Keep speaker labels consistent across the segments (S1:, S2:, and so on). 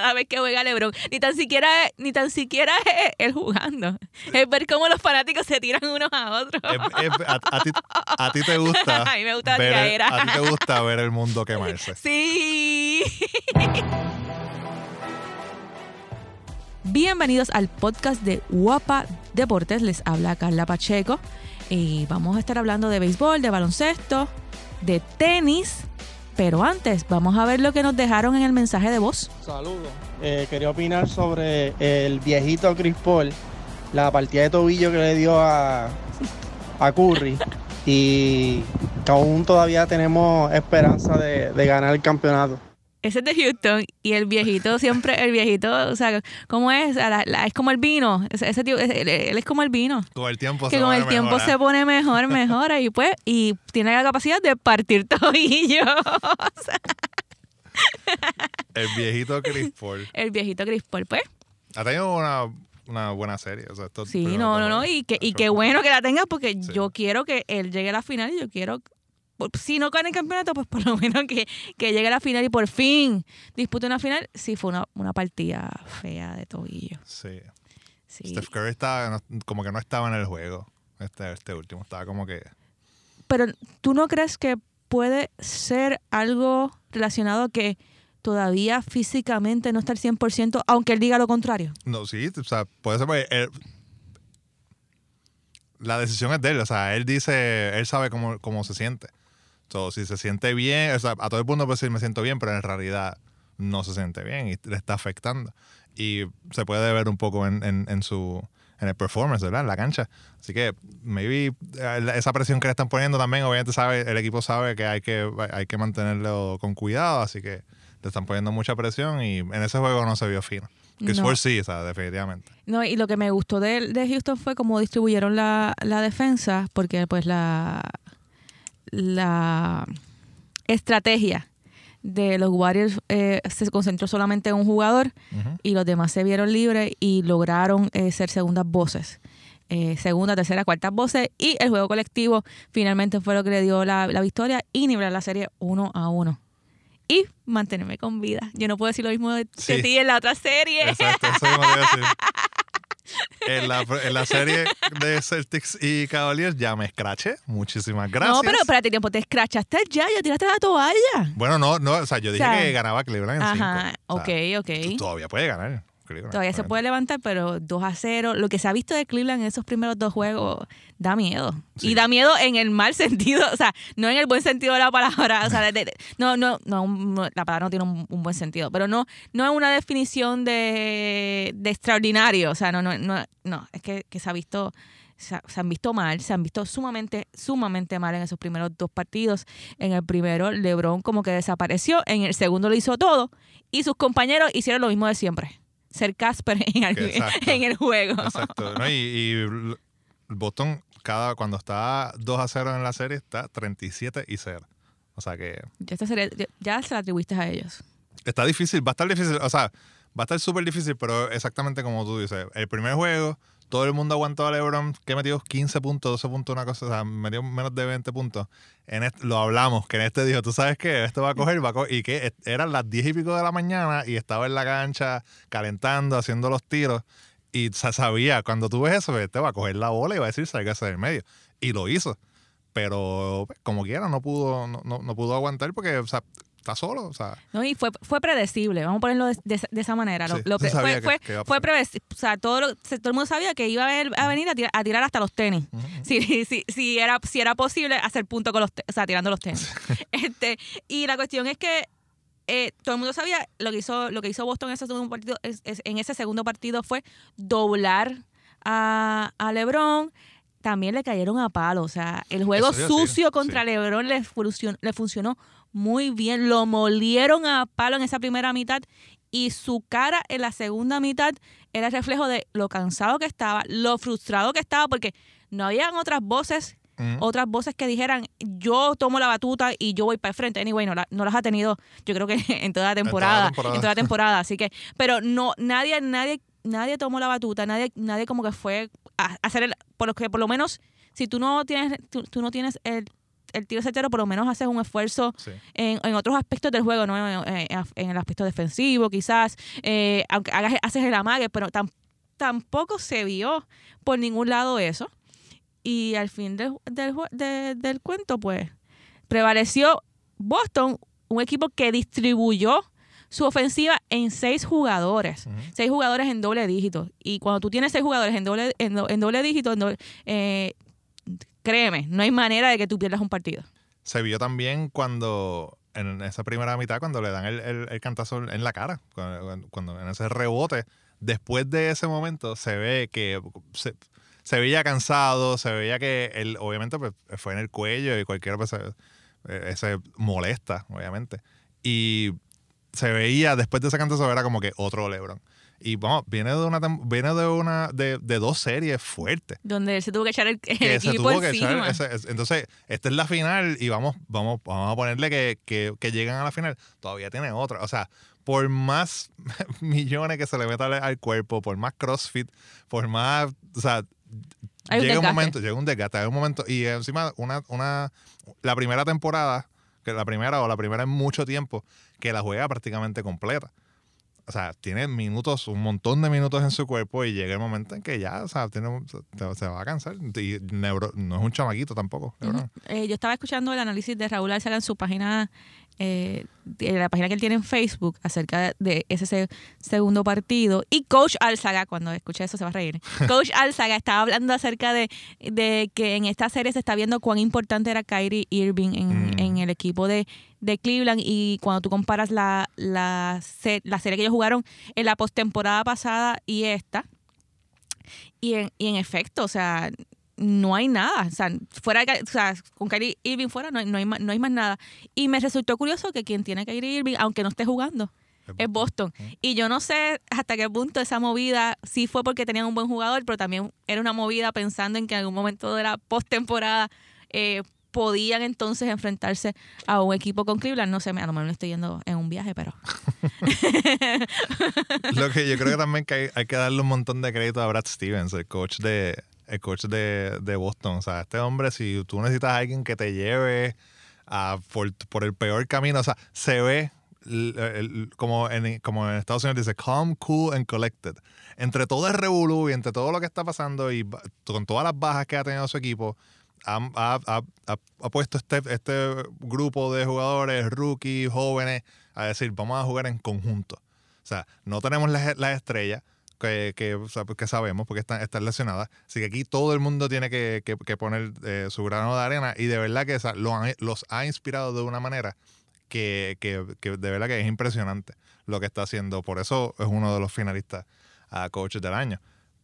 S1: cada vez que juega LeBron. Ni tan siquiera, ni tan siquiera es él jugando. Es ver cómo los fanáticos se tiran unos a otros.
S2: Es- es- a, a ti, a ti te gusta.
S1: A mí me gusta la
S2: ver el-. A ti te gusta ver el mundo quemarse.
S1: Sí. Bienvenidos al podcast de Guapa Deportes. Les habla Carla Pacheco. Y vamos a estar hablando de béisbol, de baloncesto, de tenis. Pero antes, vamos a ver lo que nos dejaron en el mensaje de voz.
S3: Saludos. Eh, quería opinar sobre el viejito Chris Paul, la partida de tobillo que le dio a, a Curry y que aún todavía tenemos esperanza de, de ganar el campeonato.
S1: Ese es de Houston y el viejito siempre, el viejito, o sea, ¿cómo es? La- la- es como el vino. Ese, ese tío, ese- él, él es como el vino.
S2: Con el tiempo
S1: que
S2: se
S1: con el tiempo
S2: mejor,
S1: se
S2: ¿eh?
S1: pone mejor, mejora y pues, y tiene la capacidad de partir tobillo. O sea,
S2: El viejito Chris Paul.
S1: el viejito Chris Paul, pues.
S2: Ha tenido una, una buena serie. O sea, estos
S1: Sí, no, no, no. Y, que, y qué bueno que la tenga porque
S2: Sí.
S1: yo quiero que él llegue a la final y yo quiero. Si no gana el campeonato, pues por lo menos que, que llegue a la final y por fin dispute una final. Sí, fue una, una partida fea de tobillo.
S2: Sí.
S1: Sí.
S2: Steph Curry estaba, como que no estaba en el juego. Este, este último. Estaba como que.
S1: Pero ¿tú no crees que puede ser algo relacionado a que todavía físicamente no está al 100%, aunque él diga lo contrario?
S2: No, sí, o sea, puede ser porque él- la decisión es de él, o sea, él dice, él sabe cómo, cómo se siente. So, si se siente bien, o sea, a todo el mundo puede decir me siento bien, pero en realidad no se siente bien y le está afectando. Y se puede ver un poco en, en- en su en el performance, ¿verdad? En la cancha. Así que maybe eh, esa presión que le están poniendo también, obviamente sabe, el equipo sabe que hay que, hay que mantenerlo con cuidado, así que le están poniendo mucha presión y en ese juego no se vio fino. Chris
S1: No.
S2: Sí, o sea, definitivamente.
S1: No, y lo que me gustó de, de Houston fue cómo distribuyeron la, la defensa, porque pues la, la estrategia de los Warriors eh, se concentró solamente en un jugador y los demás se vieron libres y lograron eh, ser segundas voces. Eh, segunda, tercera, cuartas voces y el juego colectivo finalmente fue lo que le dio la, la victoria y nivelar la serie uno a uno. Y mantenerme con vida. Yo no puedo decir lo mismo de,
S2: Sí.
S1: ti en la otra serie.
S2: Exacto, eso mismo decir. En la, en la serie de Celtics y Cavaliers ya me escraché. Muchísimas gracias.
S1: No, pero espérate tiempo, te escrachaste ya, ya tiraste la toalla.
S2: Bueno, no, no, o sea, yo dije
S1: O sea,
S2: que ganaba Cleveland en
S1: Ajá,
S2: cinco. O
S1: ok,
S2: sea,
S1: ok.
S2: Todavía puede ganar Cleveland.
S1: Todavía se puede levantar, pero 2 a 0. Lo que se ha visto de Cleveland en esos primeros dos juegos da miedo.
S2: Sí.
S1: Y da miedo en el mal sentido, o sea, no en el buen sentido de la palabra. O sea, de- de- no, no, no, no, la palabra no tiene un, un buen sentido, pero no, no es una definición de, de extraordinario. O sea, no, no, no, no, es que, que se ha visto. Se han visto mal, se han visto sumamente, sumamente mal en esos primeros dos partidos. En el primero, LeBron como que desapareció. En el segundo lo hizo todo. Y sus compañeros hicieron lo mismo de siempre. Ser Casper en el,
S2: Exacto.
S1: en el juego.
S2: Exacto. ¿no? Y, y Boston, cada, cuando está 2 a 0 en la serie, está 37 y 0. O sea que
S1: Ya, esta serie- ya se la atribuiste a ellos.
S2: está difícil, va a estar difícil, o sea, va a estar súper difícil, pero exactamente como tú dices, el primer juego, todo el mundo aguantó a LeBron, que metió 15 puntos, 12 puntos, una cosa, o sea, metió menos de 20 puntos. En este- lo hablamos, que en este dijo, tú sabes qué, esto va a coger, va a coger, y que eran las 10 y pico de la mañana y estaba en la cancha calentando, haciendo los tiros, y se sabía, cuando tú ves eso, este va a coger la bola y va a decir, salga del medio. Y lo hizo. Pero como quiera, no pudo, no, no, no pudo aguantar porque, o sea, está solo, o sea,
S1: ¿no? Y fue, fue predecible, vamos a ponerlo de, de- de esa manera.
S2: Sí,
S1: lo
S2: se
S1: fue
S2: que-
S1: fue, prevesi- o sea, todo, lo- todo el mundo sabía que iba a, ver- a venir a tirar, a tirar hasta los tenis. Si, si, si, era, si era posible hacer punto con los o sea, tirando los tenis. este, y la cuestión es que eh, todo el mundo sabía lo que hizo, lo que hizo Boston en ese segundo partido, es- es- en ese segundo partido fue doblar a, a LeBron. También le cayeron a palo. O sea, el juego sucio contra
S2: sí.
S1: LeBron le funcionó, le funcionó muy bien. Lo molieron a palo en esa primera mitad y su cara en la segunda mitad era el reflejo de lo cansado que estaba, lo frustrado que estaba, porque no habían otras voces otras voces que dijeran yo tomo la batuta y yo voy para el frente. Anyway, no, la- no las ha tenido, yo creo que en toda la temporada, en
S2: temporada.
S1: toda la temporada. Así que, pero no, nadie, nadie, nadie tomó la batuta, nadie, nadie como que fue a hacer el, por lo que por lo menos, si tú no tienes, tú, tú no tienes el, el tiro certero, por lo menos haces un esfuerzo
S2: Sí.
S1: en, en otros aspectos del juego, ¿no? En, en- en el aspecto defensivo, quizás, eh, aunque hagas, haces el amague, pero tam- tampoco se vio por ningún lado eso. Y al fin del, del, del cuento, pues, prevaleció Boston, un equipo que distribuyó su ofensiva en seis jugadores. Seis jugadores en doble dígito. Y cuando tú tienes seis jugadores en doble, en, do- en doble dígito, en doble- eh, créeme, no hay manera de que tú pierdas un partido.
S2: Se vio también cuando, en esa primera mitad, cuando le dan el, el- el cantazo en la cara, cuando, cuando en ese rebote, después de ese momento se ve que se, se veía cansado, se veía que él, obviamente, pues, fue en el cuello y cualquiera pues, se, eh, se molesta, obviamente. Y se veía, después de ese cantazo, era como que otro LeBron. Y vamos, viene de una, viene de una, de, de dos series fuertes.
S1: Donde él se tuvo que echar el, equipo
S2: echar ese- entonces esta es la final y vamos vamos vamos a ponerle que, que, que llegan a la final. Todavía tiene otra o sea por más millones que se le metan al, cuerpo por más crossfit por más o sea
S1: Hay
S2: llega un momento llega un desgaste hay un momento y encima una una la primera temporada que la primera o la primera en mucho tiempo que la juega prácticamente completa o sea, tiene minutos, un montón de minutos en su cuerpo y llega el momento en que ya, o sea, tiene, se, se va a cansar. Y Nebro- no es un chamaquito tampoco. LeBron.
S1: Eh, yo estaba escuchando el análisis de Raúl Alzaga en su página, eh, la página que él tiene en Facebook acerca de, ese se- segundo partido. Y Coach Alzaga, cuando escuche eso se va a reír. Coach Alzaga estaba hablando acerca de, de que en esta serie se está viendo cuán importante era Kyrie Irving en,
S2: Mm.
S1: en el equipo de, de Cleveland. Y cuando tú comparas la, la, la serie que ellos jugaron en la postemporada pasada y esta, y en, y en efecto, o sea, no hay nada. O sea, fuera o sea, con Kyrie Irving fuera no hay, no, hay, no hay más nada. Y me resultó curioso que quien tiene Kyrie Irving, aunque no esté jugando, es Boston. Y yo no sé hasta qué punto esa movida sí fue porque tenían un buen jugador, pero también era una movida pensando en que en algún momento de la postemporada eh, podían entonces enfrentarse a un equipo con Cleveland. No sé, a lo mejor me estoy yendo en un viaje, pero
S2: Lo que yo creo que también que hay, hay que darle un montón de crédito a Brad Stevens, el coach de el coach de, de Boston. O sea, este hombre, si tú necesitas a alguien que te lleve a, por, por el peor camino, o sea, se ve l- el- como, en, como en Estados Unidos dice calm, cool and collected. Entre todo el revolú y entre todo lo que está pasando y con todas las bajas que ha tenido su equipo, ha, ha- ha- ha- puesto este, este grupo de jugadores, rookies, jóvenes, a decir, vamos a jugar en conjunto. O sea, no tenemos las las estrellas que, sea, que sabemos porque están, están lesionadas. Así que aquí todo el mundo tiene que, que- poner eh, su grano de arena y de verdad que o sea, lo han- los ha inspirado de una manera que, que- que de verdad que es impresionante lo que está haciendo. Por eso es uno de los finalistas a Coach del Año.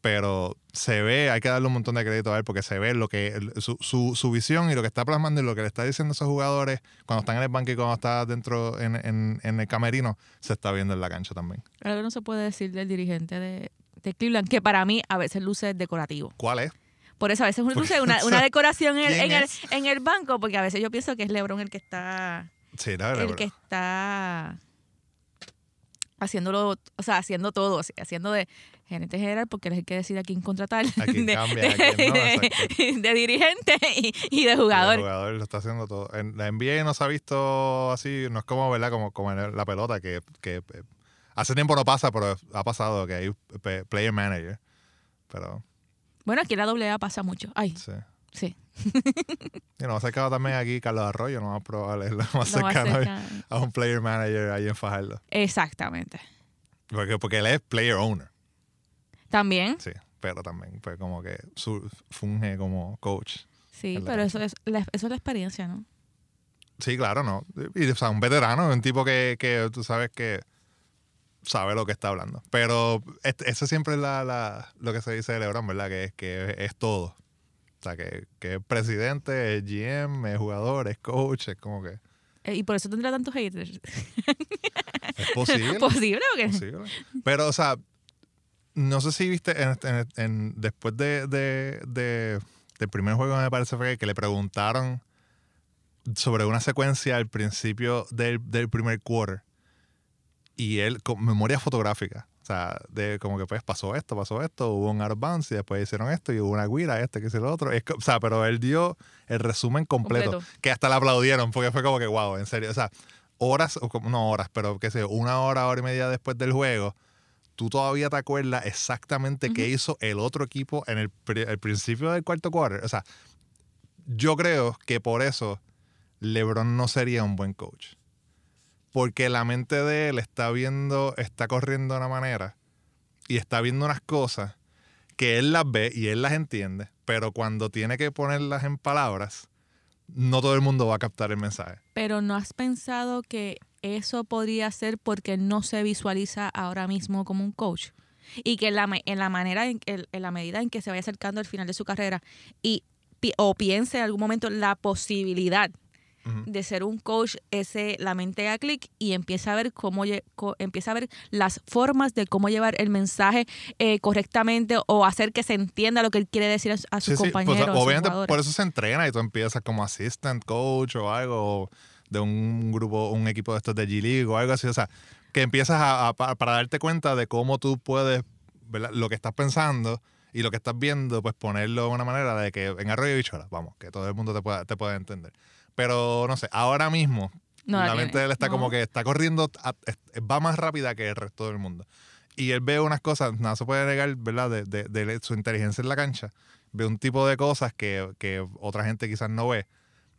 S2: Pero se ve, hay que darle un montón de crédito a él porque se ve lo que su, su, su visión y lo que está plasmando y lo que le está diciendo a esos jugadores cuando están en el banco y cuando está dentro en, en- en el camerino, se está viendo en la cancha también.
S1: algo no se puede decir del dirigente de, de Cleveland, que para mí a veces luce decorativo.
S2: ¿Cuál es?
S1: Por eso a veces luce una, una decoración en, el- en el banco, porque a veces yo pienso que es LeBron el que está
S2: Sí, la verdad.
S1: el que está haciéndolo, o sea, haciendo todo, haciendo de gerente general, porque él es el que decide a quién contratar,
S2: A quién
S1: de,
S2: cambia, a quién no,
S1: de- de dirigente y, y de
S2: El
S1: jugador.
S2: jugador lo está haciendo todo. En la NBA no se ha visto así, no es como, ¿verdad? Como, como en la pelota, que, que eh, hace tiempo no pasa, pero ha pasado que hay pe- player manager. Pero,
S1: Bueno, aquí en la AA pasa mucho. Ay,
S2: sí.
S1: Sí.
S2: Y nos ha acercado también aquí Carlos Arroyo, no más probable, es lo más
S1: lo
S2: cercano a un player manager ahí en Fajardo.
S1: Exactamente.
S2: Porque, porque él es player owner,
S1: También,
S2: sí, pero también pues como que su- funge como coach.
S1: sí, pero eso es, la, eso es la experiencia, ¿no?
S2: Sí, claro, ¿no? Y, o sea, un veterano, un tipo que, que tú sabes que sabe lo que está hablando. Pero este- eso siempre es la, la- lo que se dice de LeBron, ¿verdad? Que que es, es todo. Sea, que, que es presidente, es GM, es jugador, es coach, es como que
S1: Eh, Y por eso tendrá tantos haters.
S2: es posible.
S1: ¿Posible o qué?
S2: posible. Pero, o sea, no sé si viste en, en- en- después de, de- de- del primer juego, me parece fue que le preguntaron sobre una secuencia al principio del, del primer quarter. y él con memoria fotográfica. O sea, de como que pues pasó esto, pasó esto, hubo un bounds y después hicieron esto y hubo una guira, este, que hizo lo otro. Es o sea, pero él dio el resumen completo,
S1: Completo.
S2: que hasta le aplaudieron porque fue como que, wow, en serio. O sea, horas, o como, no horas, pero qué sé una hora, hora y media después del juego, tú todavía te acuerdas exactamente qué hizo el otro equipo en el, el principio del cuarto quarter. O sea, yo creo que por eso LeBron no sería un buen coach. Porque la mente de él está viendo, está corriendo de una manera y está viendo unas cosas que él las ve y él las entiende, pero cuando tiene que ponerlas en palabras, no todo el mundo va a captar el mensaje.
S1: Pero ¿no has pensado que eso podría ser porque no se visualiza ahora mismo como un coach? Y que en la, en la manera, en, en- la medida en que se vaya acercando al final de su carrera y o piense en algún momento la posibilidad De ser un coach, ese la mente da clic y empieza a ver cómo empieza a ver las formas de cómo llevar el mensaje eh, correctamente o hacer que se entienda lo que él quiere decir a, su- a sus
S2: Sí, sí, pues,
S1: compañeros. a
S2: obviamente
S1: jugadores.
S2: por eso se entrena y tú empiezas como assistant coach o algo de un grupo, un equipo de estos de G League o algo así. O sea, que empiezas a, a- pa- para darte cuenta de cómo tú puedes, ¿verdad? lo que estás pensando y lo que estás viendo, pues ponerlo de una manera de que en arroyo y bichuela, vamos, que todo el mundo te pueda, te pueda entender. Pero no sé, ahora mismo
S1: No
S2: la
S1: la
S2: mente de él está
S1: no.
S2: como que está corriendo, a- va más rápida que el resto del mundo. Y él ve unas cosas, nada se puede negar, ¿verdad? De, de- de su inteligencia en la cancha. Ve un tipo de cosas que, que otra gente quizás no ve.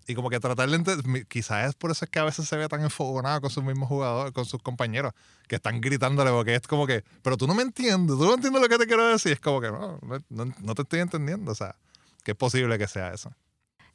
S2: Y como que tratar de quizás es por eso es que a veces se ve tan enfogonado con sus mismos jugadores, con sus compañeros, que están gritándole, porque es como que, pero tú no me entiendes, tú no entiendes lo que te quiero decir. Es como que no, no, no- no te estoy entendiendo. O sea, que es posible que sea eso.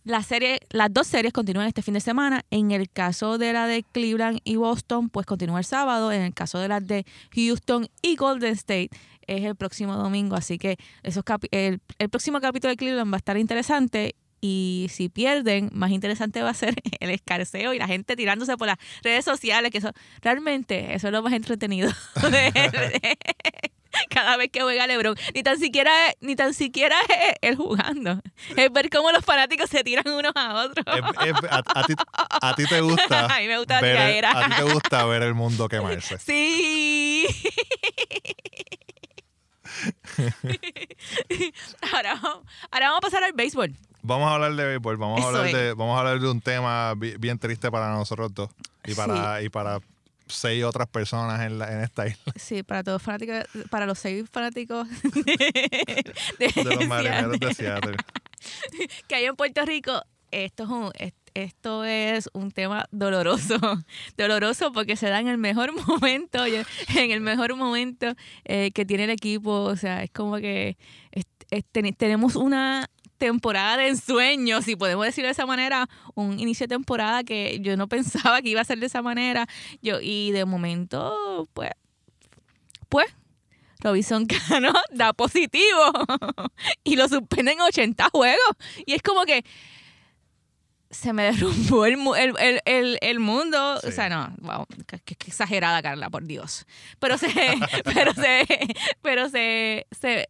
S1: La serie, las dos series continúan este fin de semana. En el caso de la de Cleveland y Boston, pues continúa el sábado. En el caso de las de Houston y Golden State, es el próximo domingo. Así que esos el, el próximo capítulo de Cleveland va a estar interesante. Y si pierden, más interesante va a ser el escarceo y la gente tirándose por las redes sociales, que eso realmente eso es lo más entretenido. cada vez que juega LeBron, ni tan siquiera ni tan siquiera es él jugando, es ver cómo los fanáticos se tiran unos a otros.
S2: Es- es- a, a ti, a ti te gusta,
S1: A mí me gusta
S2: ver,
S1: tiradera.
S2: a ti te gusta ver el mundo quemarse.
S1: Sí. ahora, vamos- ahora vamos a pasar al béisbol.
S2: Vamos a hablar de béisbol, vamos a hablar de, vamos a hablar de un tema bi- bien triste para nosotros dos y para, y para seis otras personas en, la, en esta isla.
S1: Sí, para todos fanáticos, para los seis fanáticos de,
S2: de los marineros de Seattle.
S1: que hay en Puerto Rico, esto es un, es- esto es un tema doloroso, doloroso porque se da en el mejor momento, en el mejor momento eh, que tiene el equipo, o sea, es como que es- es- ten- tenemos una temporada de ensueños, si podemos decirlo de esa manera, un inicio de temporada que yo no pensaba que iba a ser de esa manera, yo y de momento, pues, pues, Robinson Cano da positivo y lo suspenden 80 juegos. Y es como que se me derrumbó el, el, el, el, mundo.
S2: Sí.
S1: O sea, no, wow, qué exagerada, Carla, por Dios. Pero se, pero se, pero se, se,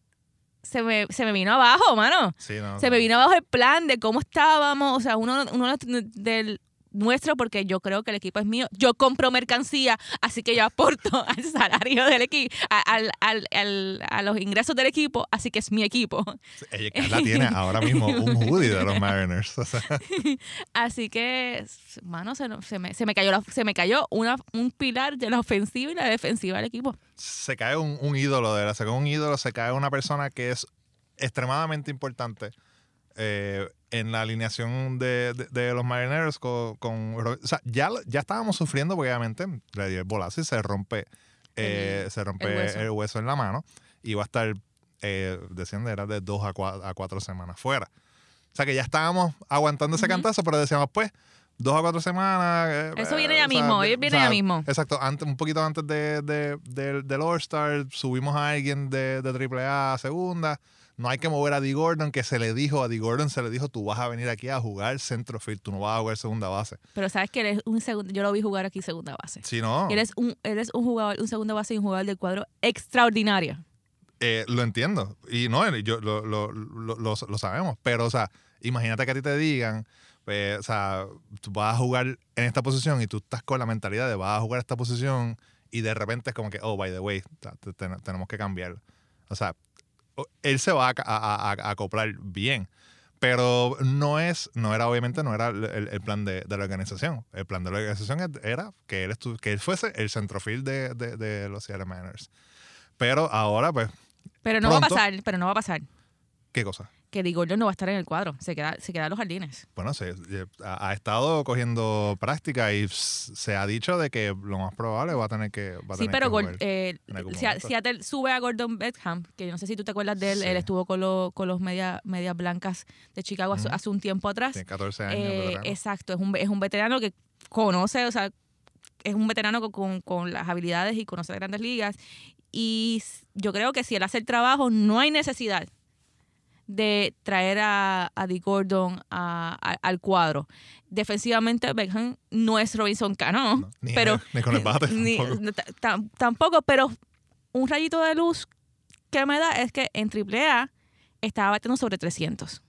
S1: se me, se me vino abajo, mano.
S2: Sí, no,
S1: Se
S2: no.
S1: me vino abajo el plan de cómo estábamos, o sea, uno, uno del nuestro, porque yo creo que el equipo es mío. Yo compro mercancía, así que yo aporto al salario del equipo, al, al, al- a los ingresos del equipo, así que es mi equipo.
S2: Ella Carla tiene ahora mismo un hoodie de los Mariners. o sea,
S1: Así que, mano, se, se me, se me cayó, la- se me cayó una, un pilar de la ofensiva y la defensiva del equipo.
S2: se cae un, un ídolo de la, se cae un ídolo, se cae una persona que es extremadamente importante eh, en la alineación de, de- de los Marineros con, con- o sea, ya, ya estábamos sufriendo porque obviamente le dio el bolazo y se rompe eh,
S1: El-
S2: se rompe
S1: el
S2: el
S1: hueso.
S2: en la mano y va a estar eh, decían era de dos a cuatro, a cuatro semanas fuera o sea que ya estábamos aguantando ese
S1: Ujú.
S2: cantazo pero decíamos pues dos a cuatro semanas eh,
S1: Eso
S2: eh,
S1: viene ya mismo,
S2: de-
S1: viene
S2: o sea,
S1: ya mismo.
S2: Exacto, antes, un poquito antes de, de- del- del All-Star, subimos a alguien de, de AAA a segunda. No hay que mover a D. Gordon, que se le dijo, a D. Gordon se le dijo, tú vas a venir aquí a jugar centrofield, tú no vas a jugar segunda base.
S1: Pero sabes que él es un segundo, yo lo vi jugar aquí segunda base.
S2: Si no,
S1: Él es un, él es un jugador, un segundo base y un jugador del cuadro extraordinario.
S2: eh, lo entiendo. Y no, yo, lo, lo, lo, lo- lo sabemos. Pero, o sea, imagínate que a ti te digan, pues, o sea, tú vas a jugar en esta posición y tú estás con la mentalidad de vas a jugar esta posición y de repente es como que, oh, by the way, tenemos que cambiarlo. O sea, él se va a, a- a- a acoplar bien. Pero no es, no era obviamente, no era el, el- plan de, de la organización. El plan de la organización era que él, estu- que él fuese el centrofil de, de, de los Seattle Mariners. Pero ahora, pues,
S1: Pero no va a
S2: Pronto.
S1: pasar, pero no va a pasar.
S2: ¿qué cosa?
S1: Que Di Gordon no va a estar en el cuadro. Se queda, se queda en los jardines.
S2: Bueno, se, ha, ha estado cogiendo práctica y se ha dicho de que lo más probable va a tener que va a
S1: Sí,
S2: tener
S1: pero
S2: que jugar.
S1: eh,
S2: momento.
S1: Seattle sube a Gordon Beckham, que yo no sé si tú te acuerdas de él.
S2: Sí.
S1: Él estuvo con, los con los media, medias blancas de Chicago hace, un tiempo atrás.
S2: Tiene 14 años.
S1: Eh, exacto, es un, es un veterano que conoce, o sea, es un veterano con, con, las habilidades y conoce las grandes ligas. Y yo creo que si él hace el trabajo, no hay necesidad de traer a, a Gordon a- a- al cuadro. Defensivamente, Beckham no es Robinson Cano,
S2: No, ni,
S1: pero
S2: ni con el bate.
S1: ni-
S2: tampoco.
S1: tampoco, pero un rayito de luz que me da es que en AAA estaba batiendo sobre 300.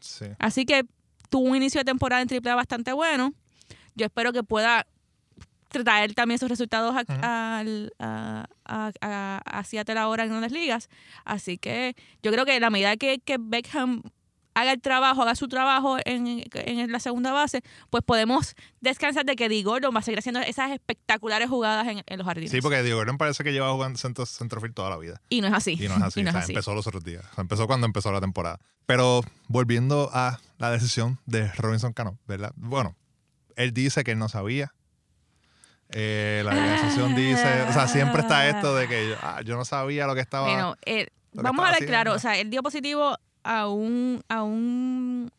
S2: Sí.
S1: Así que tuvo un inicio de temporada en AAA bastante bueno. Yo espero que pueda traer también esos resultados a, a, a, a- Seattle ahora en grandes ligas. Así que yo creo que la medida que, que Beckham haga el trabajo, haga su trabajo en, en la segunda base, pues podemos descansar de que Di Gordon va a seguir haciendo esas espectaculares jugadas en, en los jardines.
S2: Sí, porque Diego Gordon parece que lleva jugando centro, centrofield toda la vida.
S1: Y no es así.
S2: Y no es así.
S1: No
S2: o
S1: es
S2: sea,
S1: así.
S2: empezó los otros días. O sea, empezó cuando empezó la temporada. Pero volviendo a la decisión de Robinson Cano, ¿verdad? Bueno, él dice que él no sabía. Eh, la organización dice, o sea, siempre está esto de que yo, ah, yo no sabía lo que estaba.
S1: Bueno, eh, vamos a ver claro, o sea, él dio positivo a un a un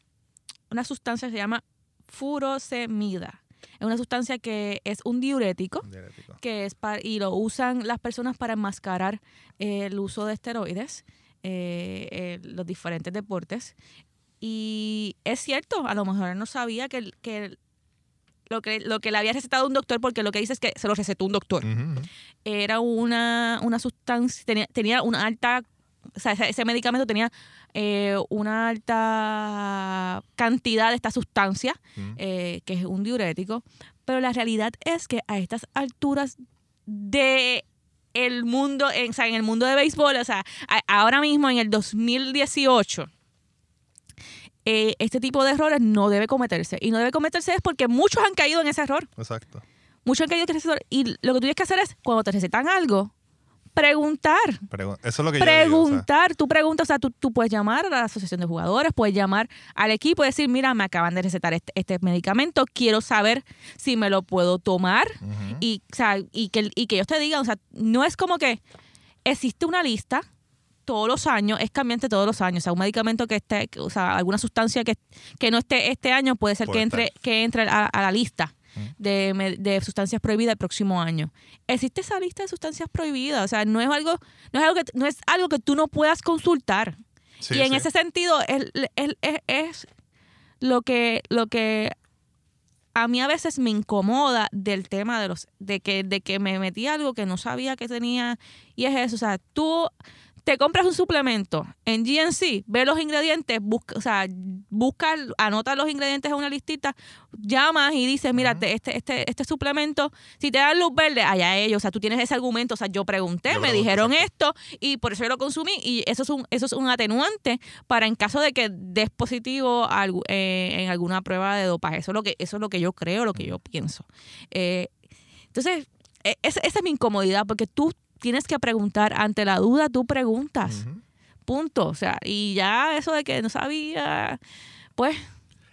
S1: una sustancia que se llama furosemida. Es una sustancia que es un diurético
S2: Diurético.
S1: que es para, y lo usan las personas para enmascarar eh, el uso de esteroides los diferentes deportes. Y es cierto, a lo mejor no sabía que, que el- lo que lo que le había recetado un doctor, porque lo que dice es que se lo recetó un doctor. Era una, una sustancia, tenía, tenía una alta, o sea, ese, ese medicamento tenía eh, una alta cantidad de esta sustancia, eh, que es un diurético, pero la realidad es que a estas alturas de el mundo, en, o sea, en el mundo de béisbol, o sea, a- ahora mismo en el 2018, eh, este tipo de errores no debe cometerse. Y no debe cometerse es porque muchos han caído en ese error
S2: Exacto.
S1: mucho han caído en ese error. Y lo que tú tienes que hacer es, cuando te recetan algo, preguntar.
S2: Pregu- Eso es lo que yo digo. o sea,
S1: Preguntar, tú preguntas, o sea, tú, tú puedes llamar a la asociación de jugadores, puedes llamar al equipo y decir, mira, me acaban de recetar este, este medicamento, quiero saber si me lo puedo tomar y, o sea, y, que, y que ellos te digan, o sea, no es como que existe una lista todos los años, es cambiante todos los años, o sea, un medicamento que esté, o sea, alguna sustancia que, que no esté este año puede ser que entre, que entre a, a la lista
S2: Ujú.
S1: de, de sustancias prohibidas el próximo año. Existe esa lista de sustancias prohibidas, o sea, no es algo, no es algo que, no es algo que tú no puedas consultar.
S2: Sí,
S1: y en
S2: sí.
S1: ese sentido es, es- es- es lo que lo que a mí a veces me incomoda del tema de los de que de que me metí algo que no sabía que tenía y es eso, o sea, tú te compras un suplemento en GNC, ve los ingredientes, busca, o sea, busca, anota los ingredientes en una listita, llamas y dices, mira, este, este, este suplemento, si te dan luz verde, allá ellos, o sea, tú tienes ese argumento, o sea, yo pregunté,
S2: Yo
S1: me
S2: pregunté,
S1: dijeron esto y por eso yo lo consumí y eso es un, eso es un atenuante para en caso de que des positivo a eh, en alguna prueba de dopaje. Eso es lo que, eso es lo que yo creo, lo que yo pienso. Eh, entonces, e- esa, esa es mi incomodidad, porque tú tienes que preguntar, ante la duda tú preguntas, punto. O sea, y ya eso de que no sabía, pues,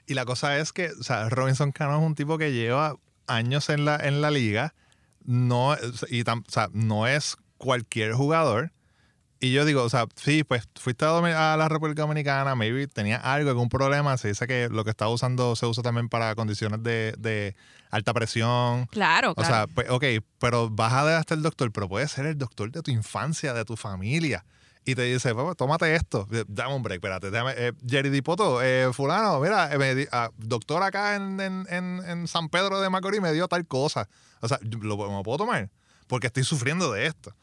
S2: Y la cosa es que, o sea, Robinson Cano es un tipo que lleva años en la, en la liga. No, y tam- o sea, no es cualquier jugador. Y yo digo, o sea, sí, pues fuiste a, la República Dominicana, maybe tenía algo, algún problema. Se dice que lo que estaba usando se usa también para condiciones de, de alta presión.
S1: claro,
S2: O
S1: claro.
S2: sea, pues, ok, pero vas a hasta el doctor, pero puede ser el doctor de tu infancia, de tu familia. Y te dice, "Papá, tómate esto. Dame un break, espérate. Déjame, eh, Jerry Dipoto, eh, fulano, mira, eh, me ah, doctor acá en, en- en- en San Pedro de Macorís me dio tal cosa. O sea, ¿lo, ¿me lo puedo tomar? Porque estoy sufriendo de esto.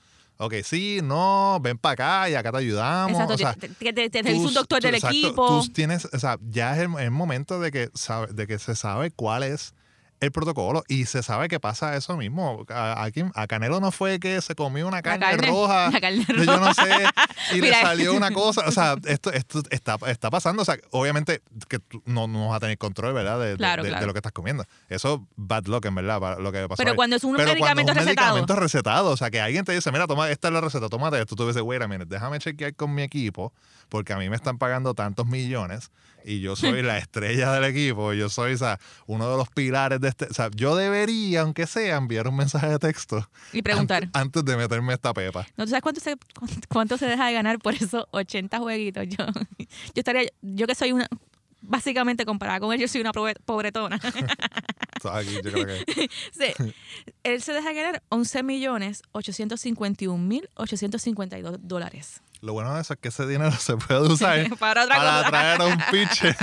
S2: Ok, sí, no, ven para acá y acá te ayudamos.
S1: Exacto,
S2: o sea,
S1: te, te- te- revisa un doctor
S2: tú-
S1: del
S2: exacto,
S1: equipo.
S2: Tú tienes, o sea, ya es el, el momento de que, sabe, de que se sabe cuál es el protocolo y se sabe que pasa eso mismo. A, a quién- a Canelo no fue que se comió una carne,
S1: carne,
S2: roja,
S1: carne
S2: de yo no sé, y le salió una cosa. O sea, esto, esto está, está pasando. O sea, obviamente que tú no, no vas a tener control, ¿verdad? De, de-
S1: Claro,
S2: de- de
S1: claro.
S2: lo que estás comiendo. Eso, bad luck, en verdad, para lo que pasó.
S1: Pero
S2: ahí.
S1: cuando es un
S2: Pero cuando
S1: medicamento
S2: es un
S1: recetado.
S2: medicamento recetado, o sea, que alguien te dice, mira, toma, esta es la receta, tómate esto. Tú dices, wait a minute, déjame chequear con mi equipo, porque a mí me están pagando tantos millones y yo soy la estrella del equipo, yo soy, o sea, uno de los pilares de este. O sea, yo debería, aunque sea, enviar un mensaje de texto
S1: Y preguntar.
S2: antes, antes de meterme esta pepa.
S1: ¿No tú sabes cuánto se, cuánto se deja de ganar por esos 80 jueguitos? Yo, yo estaría, yo que soy una, básicamente comparada con él, yo soy una pobre- pobretona.
S2: Aquí yo creo que.
S1: Sí. Él se deja ganar 11 millones 851 mil 852 dólares.
S2: Lo bueno de eso es que ese dinero se puede usar
S1: Para
S2: para traer un pitcher,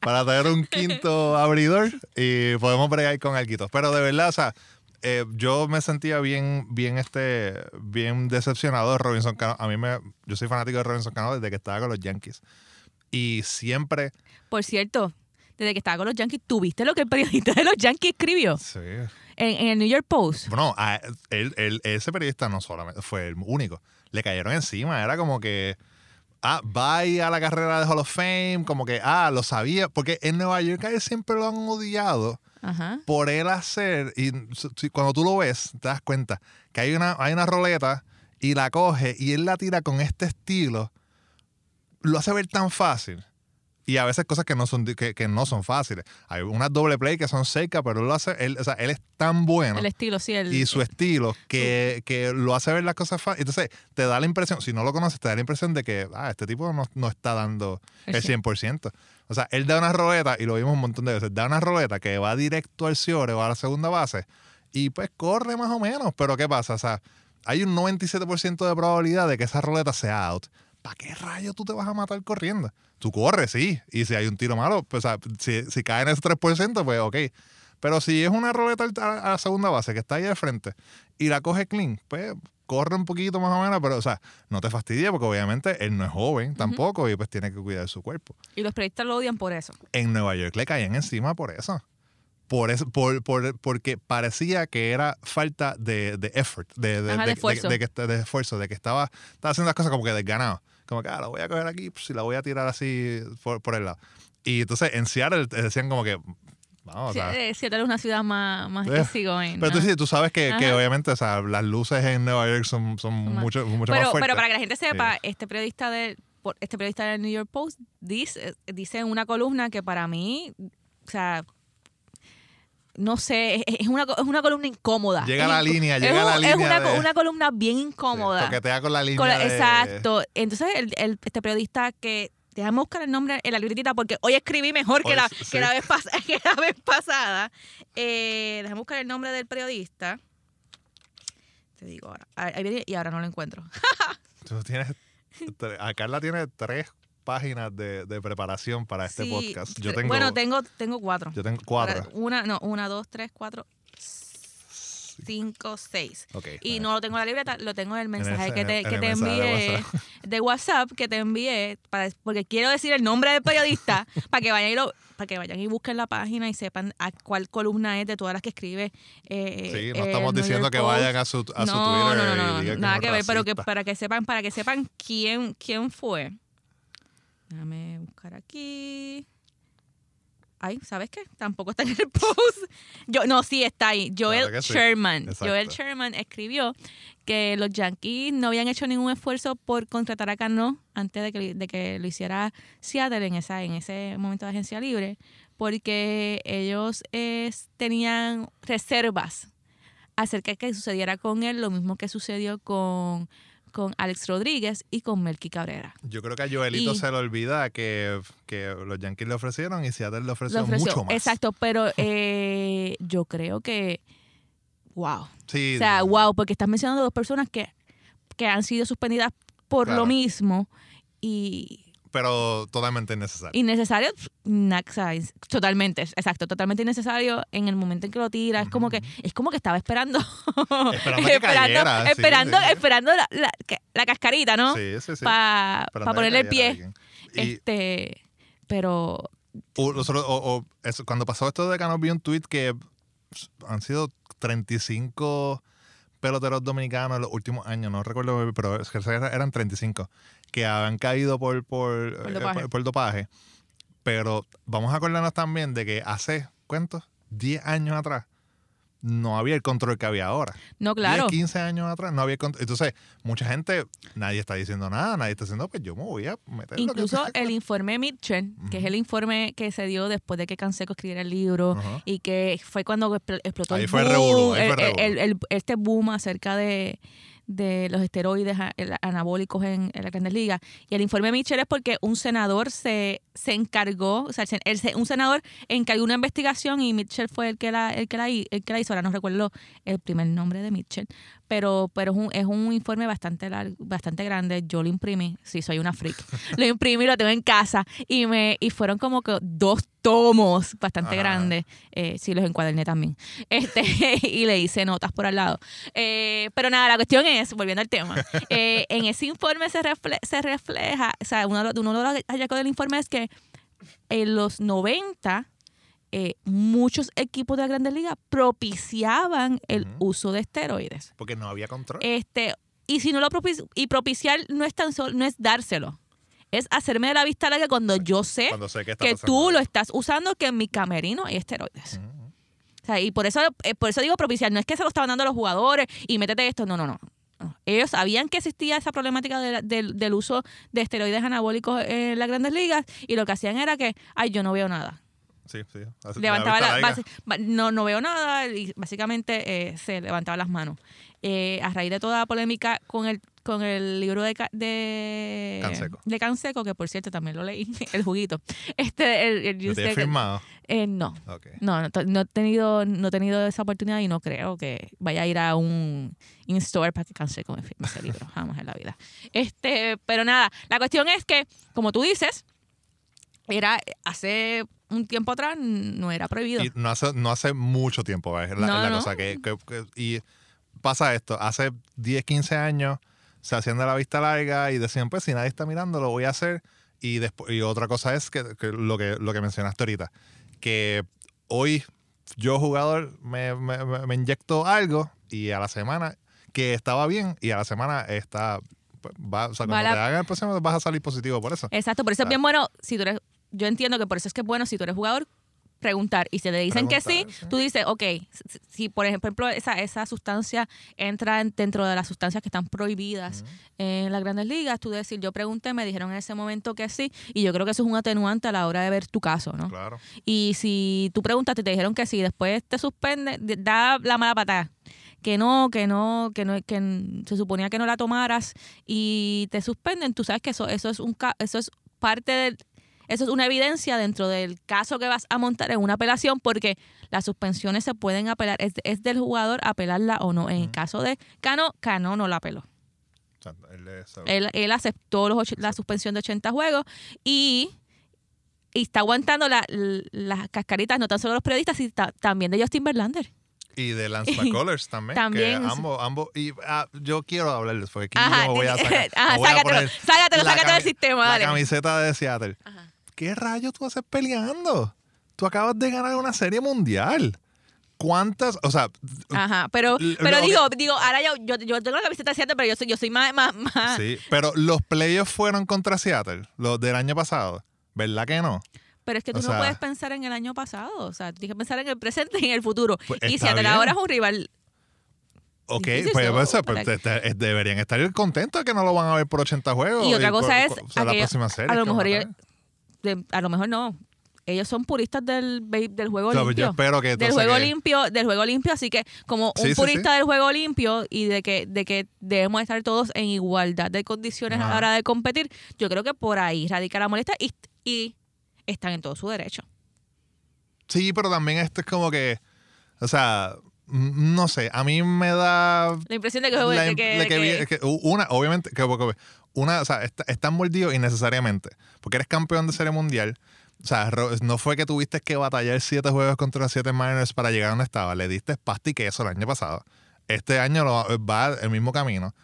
S2: para traer un quinto abridor y podemos bregar con alquitos. Pero de verdad, o sea, eh, yo me sentía bien, bien, este, bien decepcionado de Robinson Cano. A mí me, yo soy fanático de Robinson Cano desde que estaba con los Yankees. Y siempre,
S1: Por cierto, desde que estaba con los Yankees, ¿tuviste lo que el periodista de los Yankees escribió
S2: sí.
S1: en, en el New York Post?
S2: Bueno, a él, él- ese periodista no solamente fue el único. Le cayeron encima. Era como que, ah, vaya a la carrera de Hall of Fame. Como que, ah, lo sabía. Porque en Nueva York a él siempre lo han odiado
S1: Ajá.
S2: por él hacer. Y cuando tú lo ves, te das cuenta que hay una, hay una roleta y la coge y él la tira con este estilo. Lo hace ver tan fácil. Y a veces cosas que no son, que, que no son fáciles. Hay unas doble play que son secas, pero él lo hace, él, o sea, él es tan bueno
S1: El estilo, sí. El,
S2: y su estilo que, que lo hace ver las cosas fáciles. Entonces, te da la impresión, si no lo conoces, te da la impresión de que, ah, este tipo no, no está dando
S1: El
S2: el 100%. O sea, él da una roleta, y lo vimos un montón de veces, da una roleta que va directo al ciore o a la segunda base, y pues corre más o menos. Pero ¿qué pasa? O sea, hay un 97% de probabilidad de que esa roleta sea out. ¿Para qué rayo tú te vas a matar corriendo? Tú corres, sí. Y si hay un tiro malo, pues si, si cae en ese 3%, pues ok. Pero si es una roleta al- a, la segunda base que está ahí de frente y la coge clean, pues corre un poquito más o menos, pero o sea, no te fastidie porque obviamente él no es joven tampoco y pues tiene que cuidar su cuerpo.
S1: y los periodistas lo odian por eso.
S2: En Nueva York le caían encima por eso. Por eso, por, por- porque parecía que era falta de, de effort, de, de,
S1: Ajá, de esfuerzo.
S2: de que, de esfuerzo, de que estaba, estaba haciendo las cosas como que desganado. Como que, ah, la voy a coger aquí pues, y la voy a tirar así por, por el lado. Y entonces en Seattle decían como que, vamos, o
S1: Sí,
S2: sea,
S1: eh, Seattle es una ciudad más, más
S2: Eh,
S1: easygoing,
S2: pero tú,
S1: ¿no?
S2: sí, tú sabes que, que obviamente o sea, las luces en Nueva York son, son mucho, mucho
S1: pero,
S2: más fuertes.
S1: pero para que la gente sepa, este periodista de por- este periodista del New York Post dice, dice en una columna que para mí, o sea, no sé, es, es una, es una columna incómoda.
S2: Llega
S1: Es
S2: la línea,
S1: es
S2: llega
S1: un-
S2: la
S1: Es
S2: línea
S1: una,
S2: de-
S1: una columna bien
S2: Sí,
S1: incómoda.
S2: con la línea
S1: Con la-
S2: de-
S1: Exacto. Entonces, el, el- este periodista que. Déjame buscar el nombre en la libretita porque hoy escribí mejor que, la,
S2: sí.
S1: que, la vez pas- que la vez pasada. Eh, déjame buscar el nombre del periodista. Te digo ahora. Ah, Ahí viene y ahora no lo encuentro.
S2: Tú tienes, a Carla tiene tres páginas de, de preparación para este
S1: Sí,
S2: podcast. Yo tengo,
S1: bueno, tengo, tengo cuatro.
S2: yo tengo cuatro.
S1: Una, no, una, dos, tres, cuatro, cinco, seis.
S2: Ok,
S1: Y no lo tengo en la libreta, lo tengo en el mensaje que te,
S2: en
S1: que te
S2: de
S1: envié
S2: WhatsApp.
S1: de WhatsApp que te envié para, porque quiero decir el nombre del periodista para que vayan y lo para que vayan y busquen la página y sepan a cuál columna es de todas las que escribe. eh,
S2: Sí, no
S1: el
S2: estamos diciendo que vayan a su, a su Twitter
S1: no, no,
S2: y
S1: no,
S2: digan que
S1: nada
S2: es
S1: que ver, pero que para que sepan, para que sepan quién, quién fue. Déjame buscar aquí. Ay, ¿sabes qué? Tampoco está en el post. Yo, no, sí está ahí. Joel
S2: Claro sí.
S1: Sherman.
S2: Exacto.
S1: Joel Sherman escribió que los Yankees no habían hecho ningún esfuerzo por contratar a Cano antes de que, de que lo hiciera Seattle en, esa, en ese momento de agencia libre, porque ellos es- tenían reservas acerca de que sucediera con él lo mismo que sucedió con, con Alex Rodríguez y con Melky Cabrera.
S2: Yo creo que a Joelito
S1: Y-
S2: se le olvida que, que los Yankees le ofrecieron y Seattle le ofreció, mucho más.
S1: Exacto, pero eh, yo creo que, wow.
S2: Sí,
S1: O sea, wow, porque estás mencionando dos personas que, que han sido suspendidas por
S2: Claro.
S1: lo mismo y
S2: pero totalmente innecesario.
S1: innecesario, totalmente, exacto, totalmente innecesario en el momento en que lo tira. Es como que, es como que estaba esperando,
S2: Esperando que cayera, sí,
S1: esperando,
S2: sí, sí.
S1: esperando la, la- que- la cascarita, ¿no?
S2: Sí, sí, sí.
S1: Para
S2: que
S1: ponerle el pie. Este, pero
S2: o, nosotros- o- o eso, cuando pasó esto de Cano vi un tweet que han sido 35 peloteros dominicanos en los últimos años, no recuerdo, pero eran 35, que habían caído por, por,
S1: Por
S2: eh,
S1: dopaje.
S2: por- por dopaje. Pero vamos a acordarnos también de que hace, ¿cuántos? 10 años atrás no había el control que había ahora.
S1: No, claro.
S2: 10, 15 años atrás no había control. Entonces, mucha gente, nadie está diciendo nada, nadie está diciendo, pues yo me voy a meter lo que
S1: Incluso
S2: sea".
S1: el informe Mitchell, que es el informe que se dio después de que Canseco escribiera el libro y que fue cuando expl- explotó
S2: Ahí
S1: el
S2: fue
S1: boom, el
S2: el-
S1: el- este boom acerca de, de los esteroides anabólicos en, en la Grandes Ligas. Y el informe Mitchell es porque un senador se, se encargó, o sea, el un senador encargó una investigación y Mitchell fue el que la, el que la, el que la hizo. Ahora no recuerdo el primer nombre de Mitchell, pero, pero es, un, es un informe bastante largo, bastante grande. Yo lo imprimí, sí, soy una freak. lo imprimí, lo tengo en casa y me y fueron como que dos tomos bastante
S2: Ajá.
S1: grandes. Eh, sí, los encuaderné también. Este, y le hice notas por al lado. Eh, pero nada, la cuestión es, volviendo al tema, eh, en ese informe se, refle- se refleja, o sea, uno uno de los hallazgos del informe es que en los 90 eh, muchos equipos de la Grandes Ligas propiciaban el uso de esteroides.
S2: Porque no había control.
S1: Este, y si no lo propici- y propiciar no es tan solo, no es dárselo. Es hacerme de la vista larga cuando yo sé
S2: cuando sé que
S1: que tú lo estás usando, que en mi camerino hay esteroides. O sea, y por eso, eh, por eso digo propiciar, no es que se lo estaban dando a los jugadores y métete esto, no, no, no. Ellos sabían que existía esa problemática de del, del uso de esteroides anabólicos en las grandes ligas y lo que hacían era que, ay, yo no veo nada.
S2: Sí, sí.
S1: Levantaba la,
S2: larga.
S1: basi- ba- no, no veo nada y básicamente eh, se levantaba las manos. Eh, a raíz de toda la polémica con el con el libro de, de
S2: Canseco.
S1: de Canseco, que por cierto también lo leí, el juguito. Este, el, el
S2: ¿Lo tienes firmado?
S1: eh, no,
S2: Ok.
S1: no, no, no he tenido, no he tenido esa oportunidad y no creo que vaya a ir a un in-store para que Canseco me firme ese libro, jamás en la vida. Este, pero nada, la cuestión es que, como tú dices, era hace un tiempo atrás no era prohibido.
S2: Y no hace, no hace mucho tiempo. Es la,
S1: No,
S2: la
S1: no.
S2: cosa que, que- que- Y pasa esto, hace 10, 15 años se hacían de la vista larga y decían, pues si nadie está mirando, lo voy a hacer. Y, después, y otra cosa es que, que lo que lo que mencionaste ahorita, que hoy yo jugador me, me, me- inyecto algo y a la semana que estaba bien y a la semana está... pues, Va, o sea, cuando
S1: la-
S2: te hagan el próximo vas a salir positivo por eso.
S1: Exacto, por eso es
S2: Ah.
S1: bien bueno, si tú eres, yo entiendo que por eso es que es bueno si tú eres jugador preguntar y si te dicen que sí,
S2: sí.
S1: tú dices, ok, si, si, por ejemplo esa, esa sustancia entra en- dentro de las sustancias que están prohibidas en las grandes ligas, tú decir, yo pregunté, me dijeron en ese momento que sí, y yo creo que eso es un atenuante a la hora de ver tu caso, ¿no?
S2: Claro.
S1: Y si tú preguntaste y te dijeron que sí, después te suspende, de- da la mala patada. Que no, que no, que no, que se suponía que no la tomaras y te suspenden, tú sabes que eso, eso es un eso es parte del, eso es una evidencia dentro del caso que vas a montar en una apelación, porque las suspensiones se pueden apelar, es, es del jugador apelarla o no. En el caso de Cano, Cano no la apeló.
S2: Él
S1: Él, aceptó los la suspensión de 80 juegos y, y está aguantando la- las cascaritas, no tan solo de los periodistas, sino ta- también de Justin Verlander.
S2: Y de Lance McCullers también.
S1: También,
S2: Que
S1: sí.
S2: ambos, ambos. Y ah, yo quiero hablarles, porque aquí
S1: Ajá,
S2: yo me voy a sacar.
S1: ajá,
S2: voy
S1: sácatelo, sácatelo,
S2: la
S1: sácatelo del sistema,
S2: La
S1: dale.
S2: camiseta de Seattle.
S1: Ajá.
S2: ¿Qué rayos tú haces peleando? Tú acabas de ganar una serie mundial. ¿Cuántas? O sea,
S1: Ajá, pero, pero digo, digo, ahora yo, yo, yo tengo la camiseta de Seattle, pero yo soy, yo soy más, más, más-
S2: sí. Pero los playoffs fueron contra Seattle, los del año pasado. ¿Verdad que no?
S1: Pero es que tú
S2: O
S1: no
S2: sea-
S1: puedes pensar en el año pasado. O sea, tú tienes que pensar en el presente y en el futuro.
S2: Pues
S1: y Seattle
S2: bien.
S1: ahora es un rival.
S2: Ok, pues,
S1: so,
S2: pues, pues, te- deberían estar contentos de que no lo van a ver por 80 juegos.
S1: Y otra cosa es
S2: por- o sea, la próxima serie.
S1: a lo mejor ellos-. De- a lo mejor no. Ellos son puristas del, del juego
S2: O sea,
S1: limpio.
S2: yo espero que
S1: del juego
S2: que-
S1: limpio, del juego limpio, así que como un
S2: sí,
S1: purista
S2: sí.
S1: del juego limpio y de que, de que debemos estar todos en igualdad de condiciones a la
S2: Ajá.
S1: hora de competir, yo creo que por ahí radica la molestia y, y están en todo su derecho.
S2: Sí, pero también esto es como que, o sea, no sé, a mí me da
S1: La impresión de que,
S2: la
S1: de que-
S2: de
S1: de
S2: que vi-
S1: que-
S2: que una, obviamente, que, que- una, o sea, está- están mordidos innecesariamente, porque eres campeón de serie mundial. O sea, no fue que tuviste que batallar siete juegos contra siete Mariners para llegar a donde estaba. Le diste pasta y queso el año pasado. Este año lo- va el mismo camino.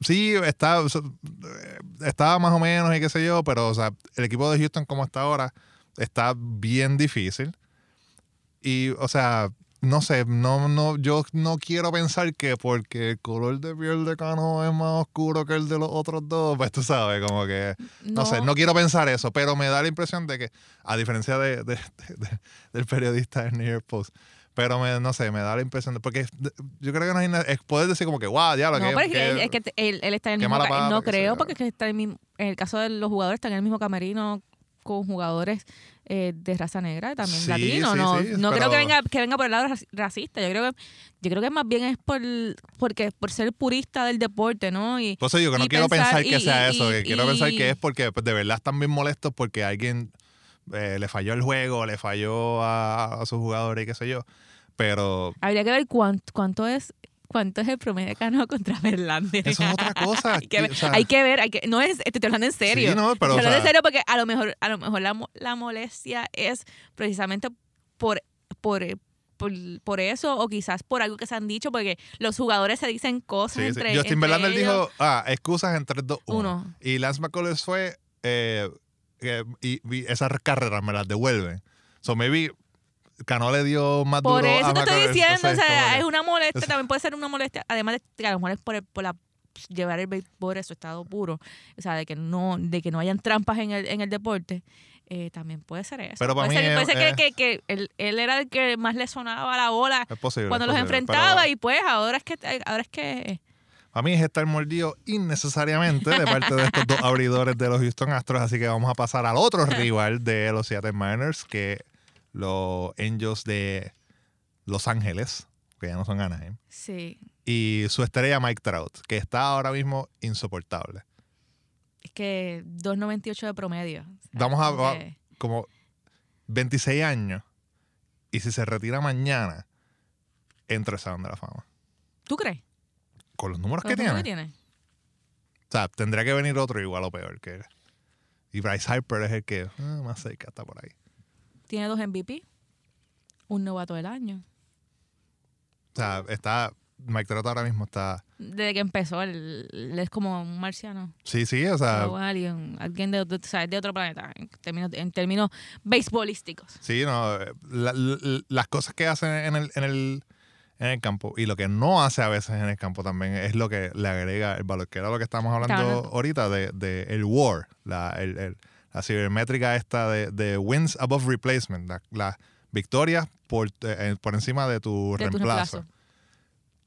S2: Sí, está, estaba más o menos y qué sé yo, pero o sea, el equipo de Houston como está ahora está bien difícil. Y, o sea, no sé, no, no, yo no quiero pensar que porque el color de piel de Cano es más oscuro que el de los otros dos, pues tú sabes, como que, no, sé, no quiero pensar eso, pero me da la impresión de que, a diferencia de, de- de- del periodista del New York Post, pero me, no sé, me da la impresión de, porque yo creo que no hay es poder decir como que, wow, ya lo
S1: No,
S2: que...
S1: pero es que, es que él, él está en el mismo
S2: pata,
S1: No creo, porque es que está en, el en el caso de los jugadores, están en el mismo camerino con jugadores eh, de raza negra, también
S2: Sí, sí,
S1: no
S2: sí,
S1: no creo que venga, que venga por el lado raci- racista. Yo creo que, yo creo que más bien es por porque por ser purista del deporte, ¿no? Y
S2: Por eso digo que no quiero
S1: pensar-
S2: pensar que
S1: y-
S2: sea
S1: y-
S2: eso, que quiero pensar que es porque pues, de verdad están bien molestos porque alguien eh, le falló el juego, le falló a, a sus jugadores y qué sé yo. Pero
S1: habría que ver cuánto, cuánto es cuánto es el promedio de Cano contra Verlander.
S2: eso es otra cosa.
S1: hay, que ver,
S2: o sea,
S1: hay que ver, hay que, no es, te estoy hablando en serio.
S2: Sí, no, pero,
S1: Te
S2: o
S1: hablo en
S2: sea-
S1: serio porque a lo mejor, a lo mejor la, la molestia es precisamente por, por, por, por eso o quizás por algo que se han dicho, porque los jugadores se dicen cosas
S2: sí, sí.
S1: entre,
S2: Justin
S1: entre
S2: Verlander
S1: ellos.
S2: dijo, ah, excusas en 3, 2, 1.
S1: Uno.
S2: Y Lance McCullers fue, eh, que- y, y esas carreras me las devuelven. So maybe Cano le dio más
S1: Por
S2: duro a
S1: eso te estoy diciendo, o sea, es una molestia, también puede ser una molestia, además de que a lo mejor es por, el- por la llevar el béisbol a su estado puro, o sea, de que no, de que no hayan trampas en el, en el deporte, eh, también puede ser eso.
S2: Pero para
S1: puede
S2: mí
S1: ser, puede
S2: es-
S1: ser que,
S2: es-
S1: que, que él, él era el que más le sonaba la bola
S2: posible.
S1: cuando los
S2: posible,
S1: enfrentaba
S2: pero-
S1: y pues ahora es que ahora es que
S2: A mí es estar mordido innecesariamente de parte de estos dos abridores de los Houston Astros, así que vamos a pasar al otro rival de los Seattle Mariners, que los Angels de Los Ángeles, que ya no son Anaheim,
S1: sí,
S2: y su estrella Mike Trout, que está ahora mismo insoportable.
S1: es que 2.98 de promedio.
S2: Vamos a,
S1: como
S2: va-
S1: que-
S2: como 26 años, y si se retira mañana, entra al Salón de la Fama.
S1: ¿Tú crees?
S2: Con los números
S1: ¿Con
S2: que
S1: los números
S2: tiene.
S1: que tiene?
S2: O sea, tendría que venir otro igual o peor que él. Y Bryce Harper es el que ah, más cerca está por ahí.
S1: Tiene dos MVP, un novato del año.
S2: O sea, está. Mike Trout ahora mismo está.
S1: Desde que empezó, él, él es como un marciano.
S2: Sí, sí, o sea.
S1: o alguien, alguien de, otro- o sea, de otro planeta, en términos, en términos beisbolísticos.
S2: Sí, no. la- la- las cosas que hace en el, en, el, en el campo y lo que no hace a veces en el campo también es lo que le agrega el valor, que era lo que estamos hablando
S1: Claro.
S2: ahorita de, de el WAR, la, el- el- la cibermétrica esta de, de wins above replacement, la- las victorias por, eh, por encima de tu
S1: De tu
S2: reemplazo.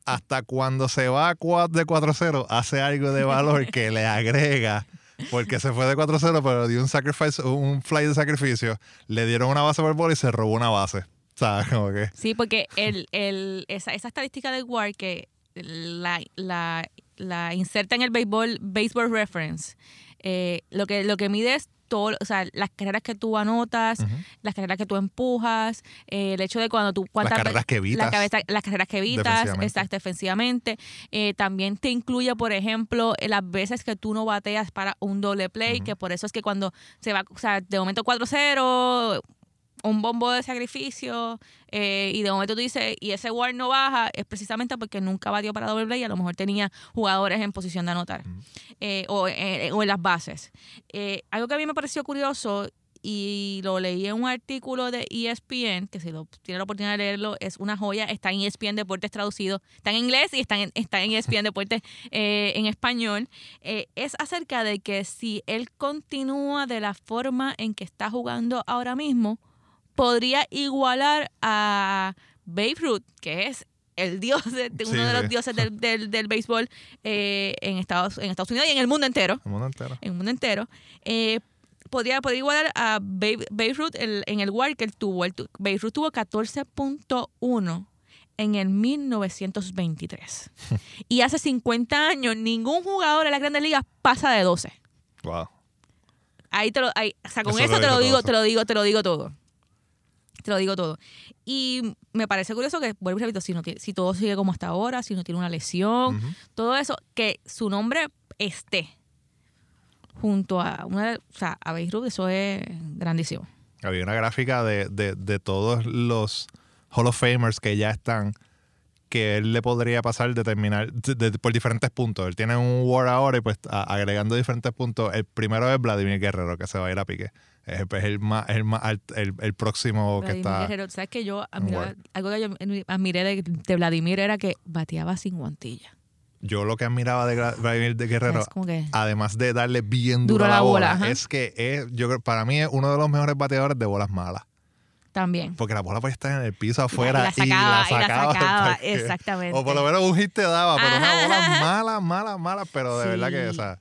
S2: hasta cuando se va a de 4-0, hace algo de valor que le agrega. Porque se fue de 4-0, pero dio un sacrifice, un fly de sacrificio. Le dieron una base por bola y se robó una base. ¿Sabes? Como que.
S1: Sí, porque el, el, esa, esa estadística del WAR que la, la, la inserta en el béisbol, baseball reference, eh, lo, que, lo que mide es todo, o sea, las carreras que tú anotas, las carreras que tú empujas, eh, el hecho de cuando tú...
S2: Las
S1: cuántas ve-
S2: carreras que evitas.
S1: la cabeza- las carreras que evitas,
S2: Defensivamente.
S1: exacto, defensivamente. Eh, también te incluye, por ejemplo, eh, las veces que tú no bateas para un doble play, que por eso es que cuando se va, o sea, de momento 4-0, un bombo de sacrificio, eh, y de momento tú dices, y ese WAR no baja, es precisamente porque nunca batió para doble play y a lo mejor tenía jugadores en posición de anotar, eh, o, eh, o en las bases. Eh, algo que a mí me pareció curioso y lo leí en un artículo de ESPN, que si lo, tiene la oportunidad de leerlo, es una joya, está en ESPN Deportes traducido, está en inglés y está en, está en ESPN Deportes eh, en español, eh, es acerca de que si él continúa de la forma en que está jugando ahora mismo, podría igualar a Babe Ruth, que es el dios de, uno
S2: Sí,
S1: de los dioses del, del, del béisbol eh, en, Estados, en Estados Unidos y en el mundo entero
S2: El mundo entero.
S1: en el mundo entero, eh, podría, podría igualar a Babe, Babe Ruth el- en el WAR que él tuvo. Tu- Babe Ruth tuvo 14.1 en el 1923. y hace 50 años ningún jugador de las grandes ligas pasa de 12.
S2: Wow.
S1: Ahí te lo, ahí, o sea, con
S2: Eso
S1: te lo digo,
S2: todo.
S1: te lo digo, te lo digo todo. Te lo digo todo. Y me parece curioso que, vuelvo y repito, si, no si todo sigue como hasta ahora, si no tiene una lesión, todo eso, que su nombre esté junto a una o sea, a Babe Ruth, eso es grandísimo.
S2: Había una gráfica de, de, de todos los Hall of Famers que ya están, que él le podría pasar de terminar de- de- por diferentes puntos. Él tiene un War ahora y pues a- agregando diferentes puntos. El primero es Vladimir Guerrero, que se va a ir a pique. Es, es el, más, el, más alt- el, el próximo que
S1: Vladimir
S2: está.
S1: Guerrero, ¿sabes que yo admiraba-
S2: Word.
S1: algo que yo admiré de, de Vladimir era que bateaba sin guantilla.
S2: Yo lo que admiraba de Vladimir de Guerrero,
S1: que
S2: además de darle bien
S1: Duro
S2: duro a
S1: la
S2: la
S1: bola,
S2: bola, es que es, yo para mí es uno de los mejores bateadores de bolas malas.
S1: también.
S2: Porque la bola puede estar en el piso
S1: Y
S2: afuera
S1: la sacaba, y la sacaba,
S2: porque-
S1: exactamente.
S2: O por lo menos un hit te daba, pero una
S1: Ajá,
S2: bola
S1: ajá.
S2: mala, mala, mala, pero de
S1: Sí.
S2: verdad que, o sea,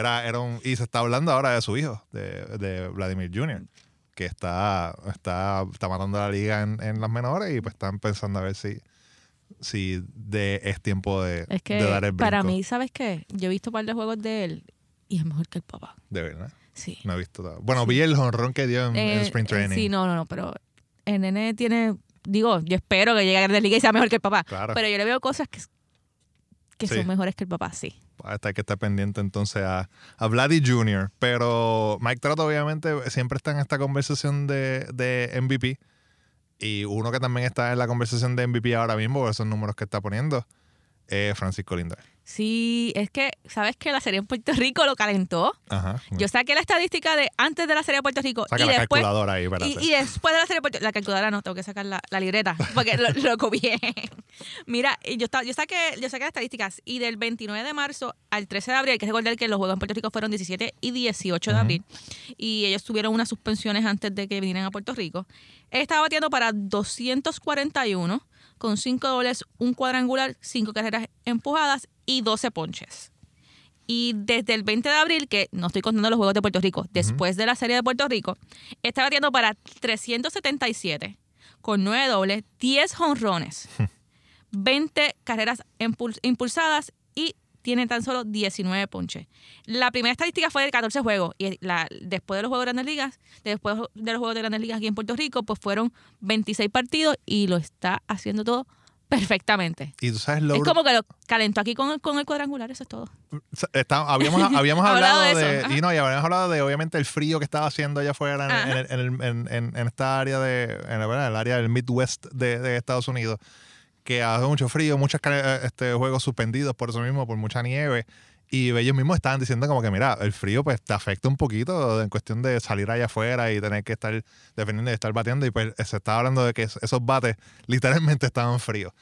S2: era, era un... Y se está hablando ahora de su hijo, de, de Vladimir Jr., que está, está, está matando a la liga en, en las menores y pues están pensando a ver si, si de, es tiempo de,
S1: Es que
S2: de dar el brinco.
S1: para mí, ¿sabes qué? Yo he visto un par de juegos de él y es mejor que el papá.
S2: De verdad.
S1: Sí.
S2: No he visto todo. Bueno, vi el honrón que dio en, en
S1: Eh,
S2: Spring
S1: eh,
S2: Training.
S1: sí, no, no, no, pero el nene tiene, digo, yo espero que llegue a Grandes Ligas y sea mejor que el papá.
S2: Claro.
S1: Pero yo le veo cosas que, que
S2: Sí.
S1: son mejores que el papá, sí.
S2: Hasta que estar pendiente entonces a, a Vladdy Jr. Pero Mike Trout obviamente siempre está en esta conversación de, de MVP. Y uno que también está en la conversación de MVP ahora mismo, esos números que está poniendo, es Francisco Lindor.
S1: Sí, es que, ¿sabes que La serie en Puerto Rico lo calentó.
S2: Ajá.
S1: Yo saqué la estadística de antes de la serie de Puerto Rico
S2: Saca
S1: y
S2: la
S1: después
S2: calculadora ahí.
S1: Y, y después de la serie de Puerto la calculadora no, tengo que sacar la, la libreta, porque lo, lo copié. Mira, y yo, estaba- yo, saqué, yo saqué las estadísticas y del 29 de marzo al 13 de abril, hay que recordar que los Juegos en Puerto Rico fueron 17 y 18 de abril, y ellos tuvieron unas suspensiones antes de que vinieran a Puerto Rico. Estaba batiendo para 241, con 5 dobles, un cuadrangular, 5 carreras empujadas y 12 ponches. Y desde el 20 de abril, que no estoy contando los Juegos de Puerto Rico, después de la serie de Puerto Rico, está batiendo para 377 con 9 dobles, 10 jonrones, 20 carreras impul- impulsadas tiene tan solo 19 ponches. La primera estadística fue de 14 juegos y la, después de los Juegos de Grandes Ligas, después de los Juegos de Grandes Ligas aquí en Puerto Rico, pues fueron 26 partidos y lo está haciendo todo perfectamente.
S2: Y tú sabes lo
S1: Es como que lo calentó aquí con el, con el cuadrangular, eso es todo.
S2: Está- habíamos, habíamos
S1: Hablado
S2: hablado
S1: de
S2: y no, y habíamos hablado de obviamente el frío que estaba haciendo allá afuera en, en, esta área de el área del Midwest de, de Estados Unidos que hace mucho frío, muchos ca- este, juegos suspendidos por eso mismo, por mucha nieve. Y ellos mismos estaban diciendo como que, mira, el frío pues te afecta un poquito en cuestión de salir allá afuera y tener que estar defendiendo y estar bateando. Y pues se estaba hablando de que es- esos bates literalmente estaban fríos.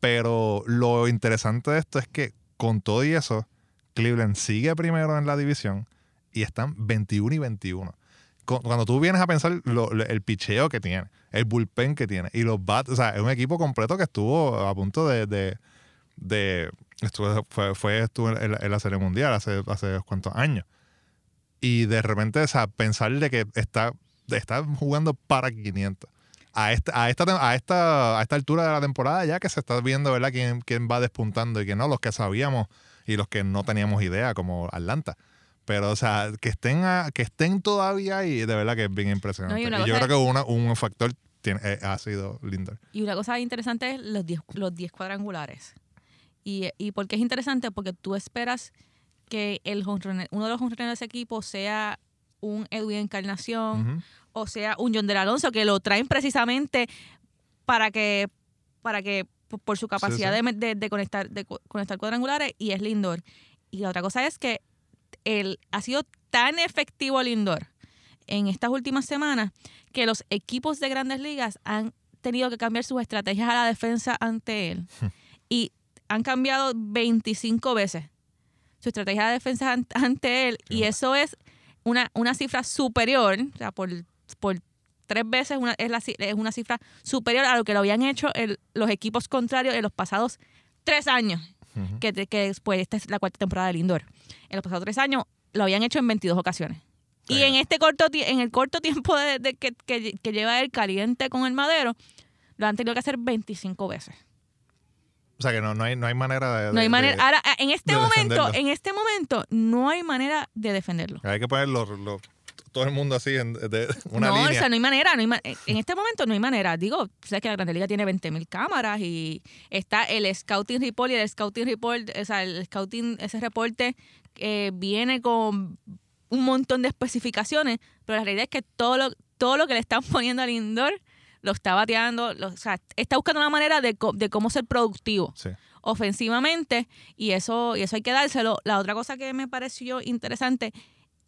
S2: Pero lo interesante de esto es que con todo y eso, Cleveland sigue primero en la división y están 21 y 21. Cu- Cuando tú vienes a pensar el picheo que tiene, el bullpen que tiene y los bats, o sea, es un equipo completo que estuvo a punto de. de, de- estuvo, fue, fue- estuvo en, la- Serie Mundial hace, hace cuántos años. Y de repente, o sea, pensar de que está, está jugando para 500. A esta, a, esta, a, esta, a esta altura de la temporada ya que se está viendo, ¿verdad?, quién, quién va despuntando y quién no, los que sabíamos y los que no teníamos idea, como Atlanta. Pero, o sea, que estén, a- que estén todavía ahí, de verdad que es bien impresionante.
S1: No, y
S2: yo creo que una- un factor tiene, eh, ha sido Lindor.
S1: Y una cosa interesante es los 10 los 10 cuadrangulares. Y, y por qué es interesante? Porque tú esperas que el uno de los jonroneros de ese equipo sea un Edwin Encarnación o sea un John del Alonso, que lo traen precisamente para que, para que por, su capacidad
S2: sí.
S1: De, de- de conectar, de co- conectar cuadrangulares, y es Lindor. Y la otra cosa es que él ha sido tan efectivo Lindor en estas últimas semanas que los equipos de grandes ligas han tenido que cambiar sus estrategias a la defensa ante él. y han cambiado 25 veces su estrategia de defensa an- ante él. Y eso es una, una cifra superior, o sea, por, por tres veces una, es, la, es una cifra superior a lo que lo habían hecho el- los equipos contrarios en los pasados tres años Que, que después esta es la cuarta temporada del Lindor. En los pasados tres años lo habían hecho en 22 ocasiones. Y en este corto en el corto tiempo de, de que, que- que lleva el caliente con el madero, lo han tenido que hacer 25 veces.
S2: O sea, que no, no, hay, no hay manera de...
S1: No hay
S2: de-
S1: manera.
S2: de-
S1: Ahora, en este
S2: de
S1: momento,
S2: defenderlo.
S1: en este momento, no hay manera de defenderlo.
S2: hay que poner los- los- todo el mundo así en de, una
S1: no,
S2: línea.
S1: o sea, no hay manera. No hay ma- en este momento no hay manera. Digo, sabes que la Grande Liga tiene 20.000 cámaras y está el Scouting Report y el Scouting Report, o sea, el Scouting, ese reporte eh, viene con un montón de especificaciones, pero la realidad es que todo lo, todo lo que le están poniendo al indoor lo está bateando, lo- o sea, está buscando una manera de, de cómo ser productivo
S2: Sí.
S1: ofensivamente y eso y eso hay que dárselo. La otra cosa que me pareció interesante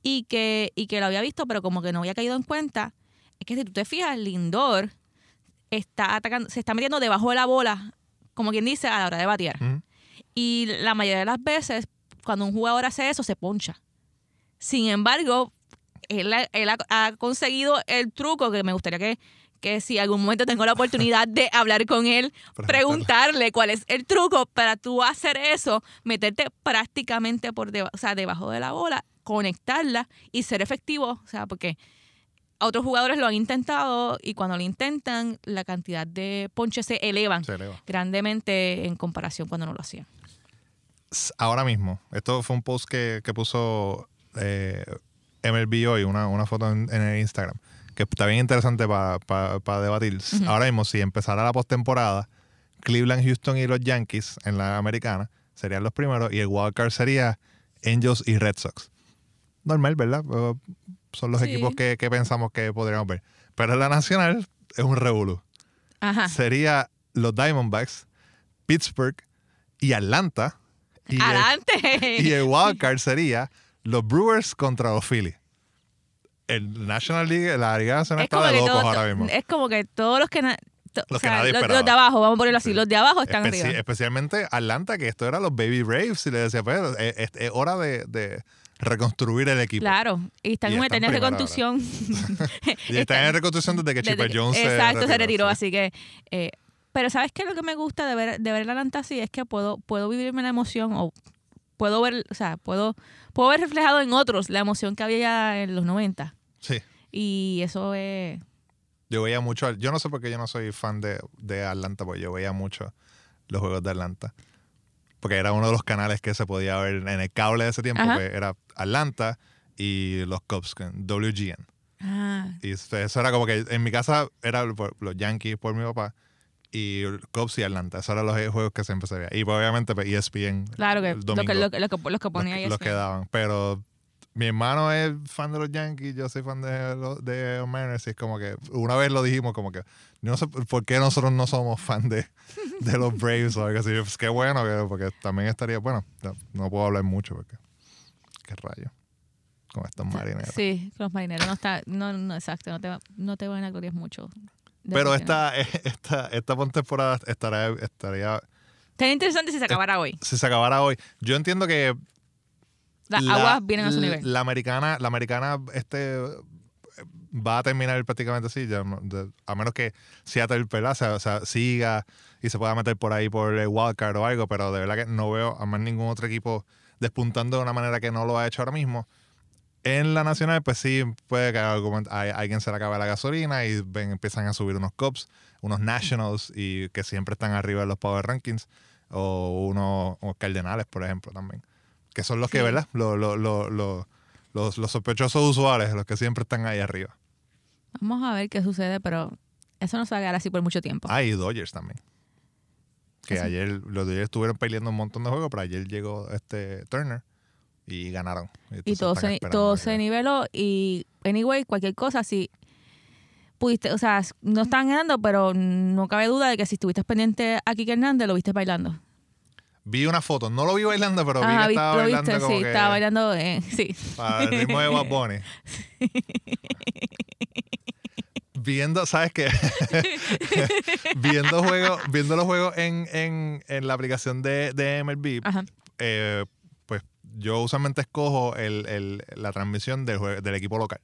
S1: y que, y que lo había visto, pero como que no había caído en cuenta, es que si tú te fijas, Lindor está atacando, se está metiendo debajo de la bola, como quien dice, a la hora de batear. Y la mayoría de las veces, cuando un jugador hace eso, se poncha. Sin embargo, él, él ha, ha conseguido el truco que me gustaría que, que si algún momento tengo la oportunidad de hablar con él, preguntarle cuál es el truco para tú hacer eso, meterte prácticamente por deba- o sea, debajo de la bola, conectarla y ser efectivo. O sea, porque otros jugadores lo han intentado y cuando lo intentan, la cantidad de ponches se elevan
S2: Se eleva.
S1: grandemente en comparación cuando no lo hacían.
S2: Ahora mismo, esto fue un post que, que puso eh, MLB hoy, una, una foto en, en el Instagram, que está bien interesante para debatir. Ahora mismo, si empezara la postemporada, Cleveland, Houston y los Yankees en la americana serían los primeros y el wildcard sería Angels y Red Sox. Normal, ¿verdad? Son los
S1: Sí.
S2: equipos que, que pensamos que podríamos ver. Pero en la nacional es un revolú. Sería los Diamondbacks, Pittsburgh y Atlanta. Y el-
S1: ¡Adelante!
S2: y el wildcard sería los Brewers contra los Phillies. El National League, la Liga Nacional
S1: es
S2: está de
S1: que
S2: locos
S1: todo-
S2: ahora mismo.
S1: es como que todos los que...
S2: Los
S1: o
S2: que
S1: sea,
S2: nadie
S1: los, de abajo, vamos a ponerlo así,
S2: Sí.
S1: los de abajo están
S2: Especi-
S1: arriba.
S2: especialmente Atlanta, que esto era los Baby Braves, y le decía, pues, es, es- es hora de, de reconstruir el equipo.
S1: Claro, y están
S2: Y
S1: en
S2: están primero
S1: reconstrucción.
S2: Y están en reconstrucción desde que Chipper
S1: que-
S2: Jones
S1: Exacto, se retiró,
S2: sí.
S1: así que... eh, pero ¿sabes qué? Lo que me gusta de ver, de ver el Atlanta así es que puedo, puedo vivirme la emoción o puedo ver, o sea, puedo, puedo ver reflejado en otros la emoción que había ya en los 90.
S2: Sí.
S1: Y eso es...
S2: Yo veía mucho, yo no sé por qué yo no soy fan de, de Atlanta, porque yo veía mucho los juegos de Atlanta. Porque era uno de los canales que se podía ver en el cable de ese tiempo,
S1: Ajá.
S2: que era Atlanta y los Cubs, WGN.
S1: Ah,
S2: Y eso era como que en mi casa era los Yankees por mi papá y Cubs y Atlanta. Esos eran los juegos que siempre se veía. Y pues, obviamente pues, ESPN.
S1: claro que
S2: el domingo,
S1: lo, que- lo que, los que
S2: los,
S1: ponía ahí
S2: los
S1: es
S2: que daban. Pero mi hermano es fan de los Yankees, yo soy fan de los de Mariners. Y es como que una vez lo dijimos, como que no sé por qué nosotros no somos fan de, de los Braves o algo así. Pues qué bueno, que- porque también estaría. Bueno, no, no puedo hablar mucho porque. Qué rayo. Con estos marineros.
S1: Sí, los marineros no está, no, no, exacto, no te, no te van a glorias mucho.
S2: Pero
S1: Definitivamente.
S2: esta, esta, esta temporada estaría, estaría
S1: Sería interesante si se acabara hoy.
S2: si se acabara hoy. Yo entiendo que
S1: Las
S2: la-
S1: aguas vienen a su nivel.
S2: La americana, la americana este va a terminar prácticamente así, ya de- a menos que Seattle ¿verdad? O sea, siga y se pueda meter por ahí por el wildcard o algo, pero de verdad que no veo a más ningún otro equipo despuntando de una manera que no lo ha hecho ahora mismo. En la nacional, pues sí, puede que alguien se le acabe la gasolina y ven, empiezan a subir unos Cubs, unos Nationals y que siempre están arriba de los Power Rankings, o unos o Cardenales, por ejemplo, también. Que son los que,
S1: Sí.
S2: ¿verdad? Lo- lo- lo- lo- los, los sospechosos usuales, los que siempre están ahí arriba.
S1: Vamos a ver qué sucede, pero eso no se va a quedar así por mucho tiempo.
S2: Ah, y Dodgers también. Que ayer, los Dodgers estuvieron peleando un montón de juegos, pero ayer llegó este Turner y ganaron.
S1: y
S2: entonces
S1: todo se, todo se niveló y anyway cualquier cosa si pudiste o sea no están ganando pero no cabe duda de que si estuviste pendiente a Kike Hernández lo viste bailando
S2: Vi una foto, no lo vi bailando, pero vi que estaba bailando
S1: viste
S2: como
S1: sí
S2: que
S1: estaba bailando eh, sí
S2: para el ritmo de Bad Bunny. Viendo, ¿sabes qué? viendo juegos, viendo los juegos en, en, en la aplicación de, de MLB, eh, pues yo usualmente escojo el, el- la transmisión del, del equipo local.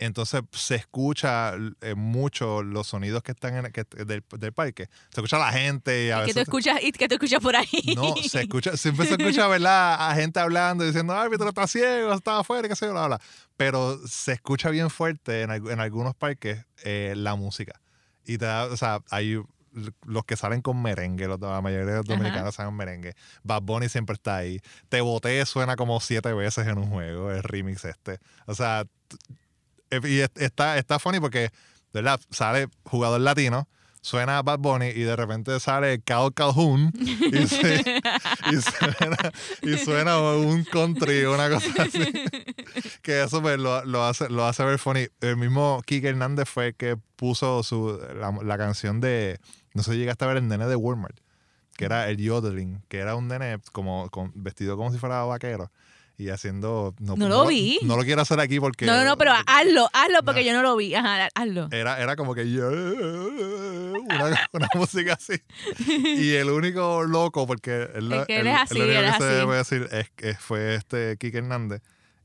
S2: Entonces se escucha eh, mucho los sonidos que están en el- que- del, del parque. Se escucha la gente y a
S1: que
S2: veces...
S1: tú escuchas y que tú escuchas por ahí
S2: No, se escucha, siempre se escucha, ¿verdad? A gente hablando y diciendo, ay, pero está ciego, está afuera, qué sé yo, bla, bla. Pero se escucha bien fuerte en, en algunos parques eh, la música. Y te da, o sea, hay los que salen con merengue, los, la mayoría de los dominicanos salen con merengue. Bad Bunny siempre está ahí. Te boté suena como siete veces en un juego, el remix este. O sea, y es- está, está funny porque, ¿verdad? Sale jugador latino, suena Bad Bunny y de repente sale Cal Calhoun y, se- y suena, y suena un country, una cosa así. Que eso pues, lo, lo hace, lo hace ver funny. El mismo Kike Hernández fue el que puso su, la, la canción de, no sé si llegaste a ver el nene de Walmart, que era el yodeling, que era un nene como con, vestido como si fuera vaquero. Y haciendo...
S1: No lo vi.
S2: No, lo quiero hacer aquí porque...
S1: No, no, no, pero hazlo, hazlo porque yo no lo vi. Ajá, hazlo.
S2: Era, era como que yo... Una, una música así. Y el único loco, porque él,
S1: Es que
S2: él-
S1: él es así,
S2: lo único
S1: él
S2: que
S1: es
S2: se
S1: así.
S2: debe decir es que fue este Kike Hernández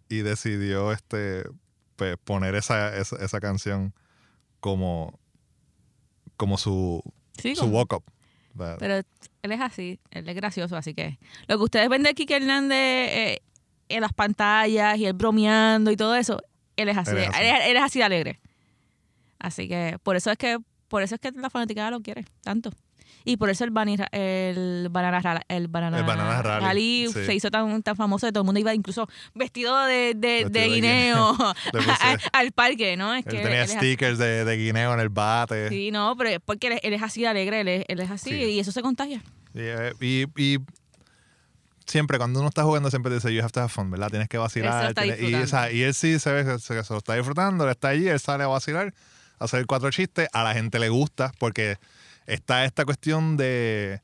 S2: y decidió este pues, poner esa, esa, esa canción como, como su,
S1: Sí,
S2: su
S1: como-
S2: walk up. ¿verdad?
S1: Pero él es así, él es gracioso, así que lo que ustedes ven de Kike Hernández eh, en las pantallas y él bromeando y todo eso, él es así,
S2: Él es así.
S1: él es- él es así de alegre. Así que por eso es que por eso es que la fanaticada lo quiere tanto. Y por eso el, bani- el banana el banana,
S2: El Banana Rally, sí.
S1: se hizo tan, tan famoso que todo el mundo iba incluso vestido de, de,
S2: Vestido
S1: de
S2: de
S1: guineo al, parque, ¿no? Es
S2: él
S1: que
S2: tenía
S1: él
S2: stickers de, de guineo en el bate.
S1: Sí, no, pero porque él, es- él es así de alegre, él es, él es así
S2: Sí.
S1: y eso se contagia.
S2: Eh, y, y siempre cuando uno está jugando siempre dice you have to have fun, ¿verdad? Tienes que vacilar. tienes- y, o sea, y él sí se ve que se, se lo está disfrutando, él está allí, él sale a vacilar, a hacer cuatro chistes, a la gente le gusta porque está esta cuestión de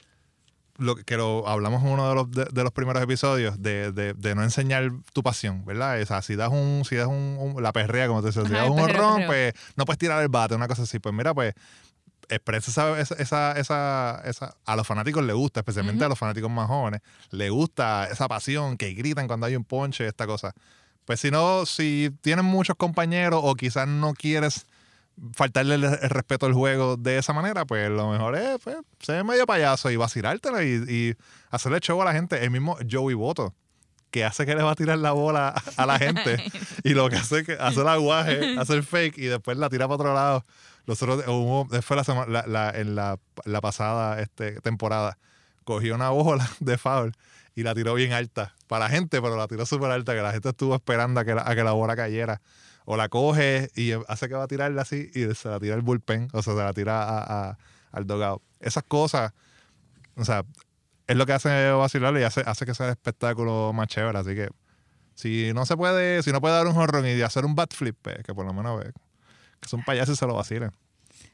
S2: lo que lo hablamos en uno de los, de, de los primeros episodios de, de- de no enseñar tu pasión, ¿verdad? O sea, si das un, si das un, un- la perrea, como te decía, si das un
S1: perreo.
S2: pues no puedes tirar el bate, una cosa así. Pues mira, pues expresa esa, esa, esa, esa- a los fanáticos le gusta, especialmente a los fanáticos más jóvenes, le gusta esa pasión que gritan cuando hay un ponche, esta cosa. Pues si no, si tienes muchos compañeros o quizás no quieres faltarle el, el respeto al juego de esa manera, pues lo mejor es pues, ser medio payaso y vacilártelo y, y hacerle show a la gente. El mismo Joey Boto, que hace que le va a tirar la bola a la gente y lo que hace es que hace el aguaje, hace el fake y después la tira para otro lado. Nosotros, hubo- fue la, sema- la- en la, la pasada este, temporada, cogió una bola de foul y la tiró bien alta para la gente, pero la tiró súper alta, que la gente estuvo esperando a que la, a que la bola cayera. O la coge y hace que va a tirarla así y se la tira al bullpen, o sea, se la tira a- al dogado. Esas cosas, o sea, es lo que hace vacilarlo y hace, hace que sea el espectáculo más chévere. Así que si no se puede, si no puede dar un horror y hacer un bat pues, que por lo menos ve, que son payasos y se lo vacilen.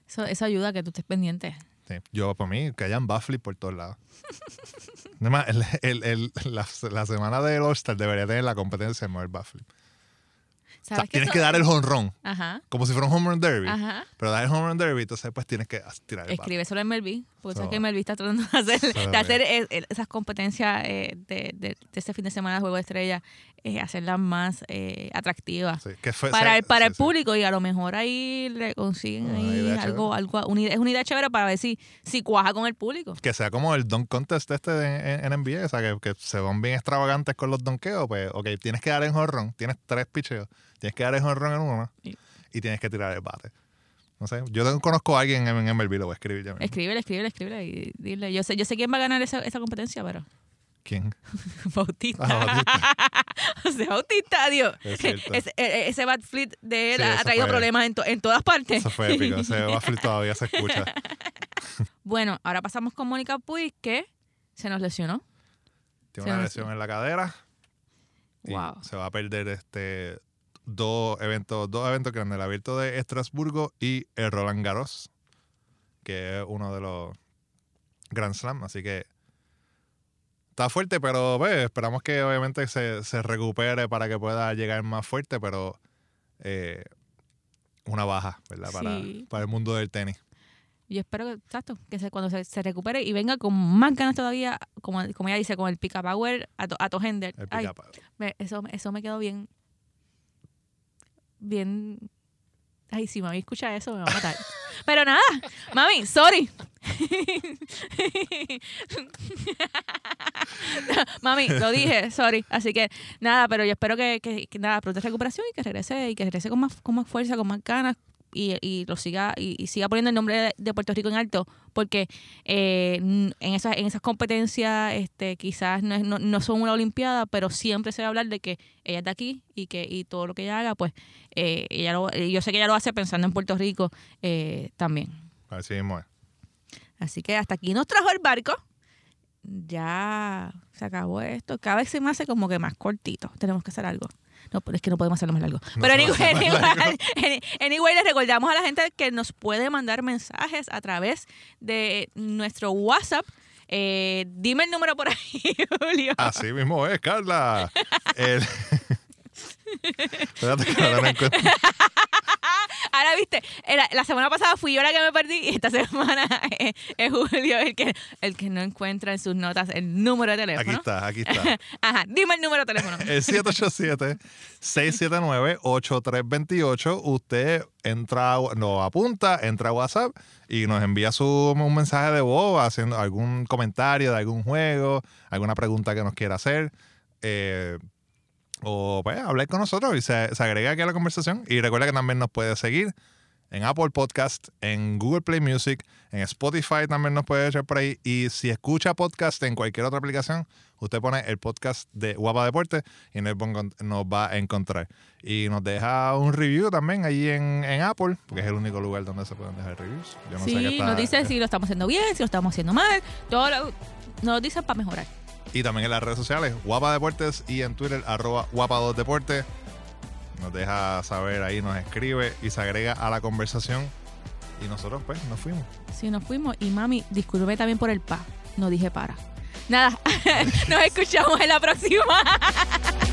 S1: Eso, eso ayuda a que tú estés pendiente.
S2: Sí, Yo, para mí, que hayan bat flip por todos lados. Además, el, el- el- la, la semana del All-Star debería tener la competencia de mover bat flip. O sea,
S1: ¿Sabes
S2: tienes
S1: eso-
S2: que dar el honrón,
S1: Ajá,
S2: como si fuera un home run derby.
S1: ajá.
S2: Pero dar el home run derby, entonces pues tienes que tirar el.
S1: Escribe solo en Melví, sabes
S2: So-
S1: que Melví está tratando de hacer,
S2: So-
S1: de hacer eh, esas competencias eh, de, de, de este fin de semana de Juego de Estrella, eh, hacerlas más eh, atractivas.
S2: Sí, que fue-
S1: para
S2: sí,
S1: el, para
S2: sí,
S1: el
S2: sí.
S1: público y a lo mejor ahí le consiguen ahí algo, algo una idea, es una idea chévere para ver si, si cuaja con el público.
S2: que sea como el dunk contest este de- en, en NBA, o sea, que, que se van bien extravagantes con los donkeos, pues, ok, tienes que dar el jonrón, tienes tres picheos, tienes que dar el jonrón en uno
S1: Sí.
S2: y tienes que tirar el bate. No sé, yo conozco a alguien en, MLB, lo voy a escribir ya mismo.
S1: Escríbele, escríbele, escríbele y dile. Yo sé, yo sé quién va a ganar esa, esa competencia, pero
S2: ¿Quién?
S1: Bautista.
S2: Ah, Bautista.
S1: Bautista, Dios.
S2: Es.
S1: Ese, e- ese bad fleet de él
S2: Sí,
S1: ha traído problemas en, to- en todas partes.
S2: Eso fue épico, ese waffle todavía se escucha.
S1: Bueno, ahora pasamos con Mónica Puig, que se nos lesionó.
S2: Tiene una lesión en la cadera
S1: Wow.
S2: se va a perder este dos eventos, dos eventos grandes, el abierto de Estrasburgo y el Roland Garros, que es uno de los Grand Slam, así que está fuerte, pero pues, esperamos que obviamente se, se recupere para que pueda llegar más fuerte, pero eh, una baja, ¿verdad? Para,
S1: Sí.
S2: para el mundo del tenis.
S1: Yo espero que, exacto, que se, cuando se, se recupere y venga con más ganas todavía, como, como ella dice, con el pica power a, to, a to Ay, me- eso, eso me quedó bien. Bien. Ay, si mami escucha eso, me va a matar. Pero nada, mami, sorry. mami, lo dije, sorry. Así que nada, pero yo espero que, que, que nada, pronta recuperación y que regrese y que regrese con más, con más fuerza, con más ganas y, y lo siga y, y siga poniendo el nombre de, Puerto Rico en alto porque eh, en esas en esas competencias este quizás no, es- no, no son una olimpiada pero siempre se va a hablar de que ella es de aquí y que y todo lo que ella haga pues eh, ella lo- yo sé que ella lo hace pensando en Puerto Rico eh, también.
S2: Así mismo es.
S1: así que hasta aquí nos trajo el barco. Ya se acabó esto. Cada vez se me hace como que más cortito. Tenemos que hacer algo no, pero es que no podemos hacerlo más largo.
S2: No
S1: pero anyway,
S2: más largo.
S1: anyway, anyway, les recordamos a la gente que nos puede mandar mensajes a través de nuestro WhatsApp Eh, dime el número por ahí, Julio.
S2: Así mismo es, Carla. El- Espérate que ahora no encuentro.
S1: Ahora viste, era- la semana pasada fui yo la que me perdí y esta semana es, es Julio el que, el que no encuentra en sus notas el número de
S2: Aquí
S1: teléfono.
S2: está, aquí está.
S1: Ajá, dime el número de teléfono.
S2: El 787-679-8328. Usted entra, lo apunta, entra a WhatsApp y nos envía su, un mensaje de voz haciendo algún comentario de algún juego, alguna pregunta que nos quiera hacer. eh, o pues hablar con nosotros y se, se agrega aquí a la conversación. Y recuerda que también nos puede seguir en Apple Podcast, en Google Play Music, en Spotify también nos puede echar por ahí. Y si escucha podcast en cualquier otra aplicación, usted pone el podcast de Guapa Deporte y nos va a encontrar. Y nos deja un review también ahí en, en Apple, porque es el único lugar donde se pueden dejar reviews. Yo no sé qué
S1: sí,
S2: está-
S1: nos dice si lo estamos haciendo bien, si lo estamos haciendo mal. Todo lo, nos lo dicen para mejorar.
S2: Y también en las redes sociales, Guapa Deportes y en Twitter, arroba Guapa2Deporte. Nos deja saber ahí, nos escribe y se agrega a la conversación. Y nosotros, pues, nos fuimos.
S1: Sí, nos fuimos. Y mami, disculpe también por el pa. No dije para. Nada, nos escuchamos en la próxima.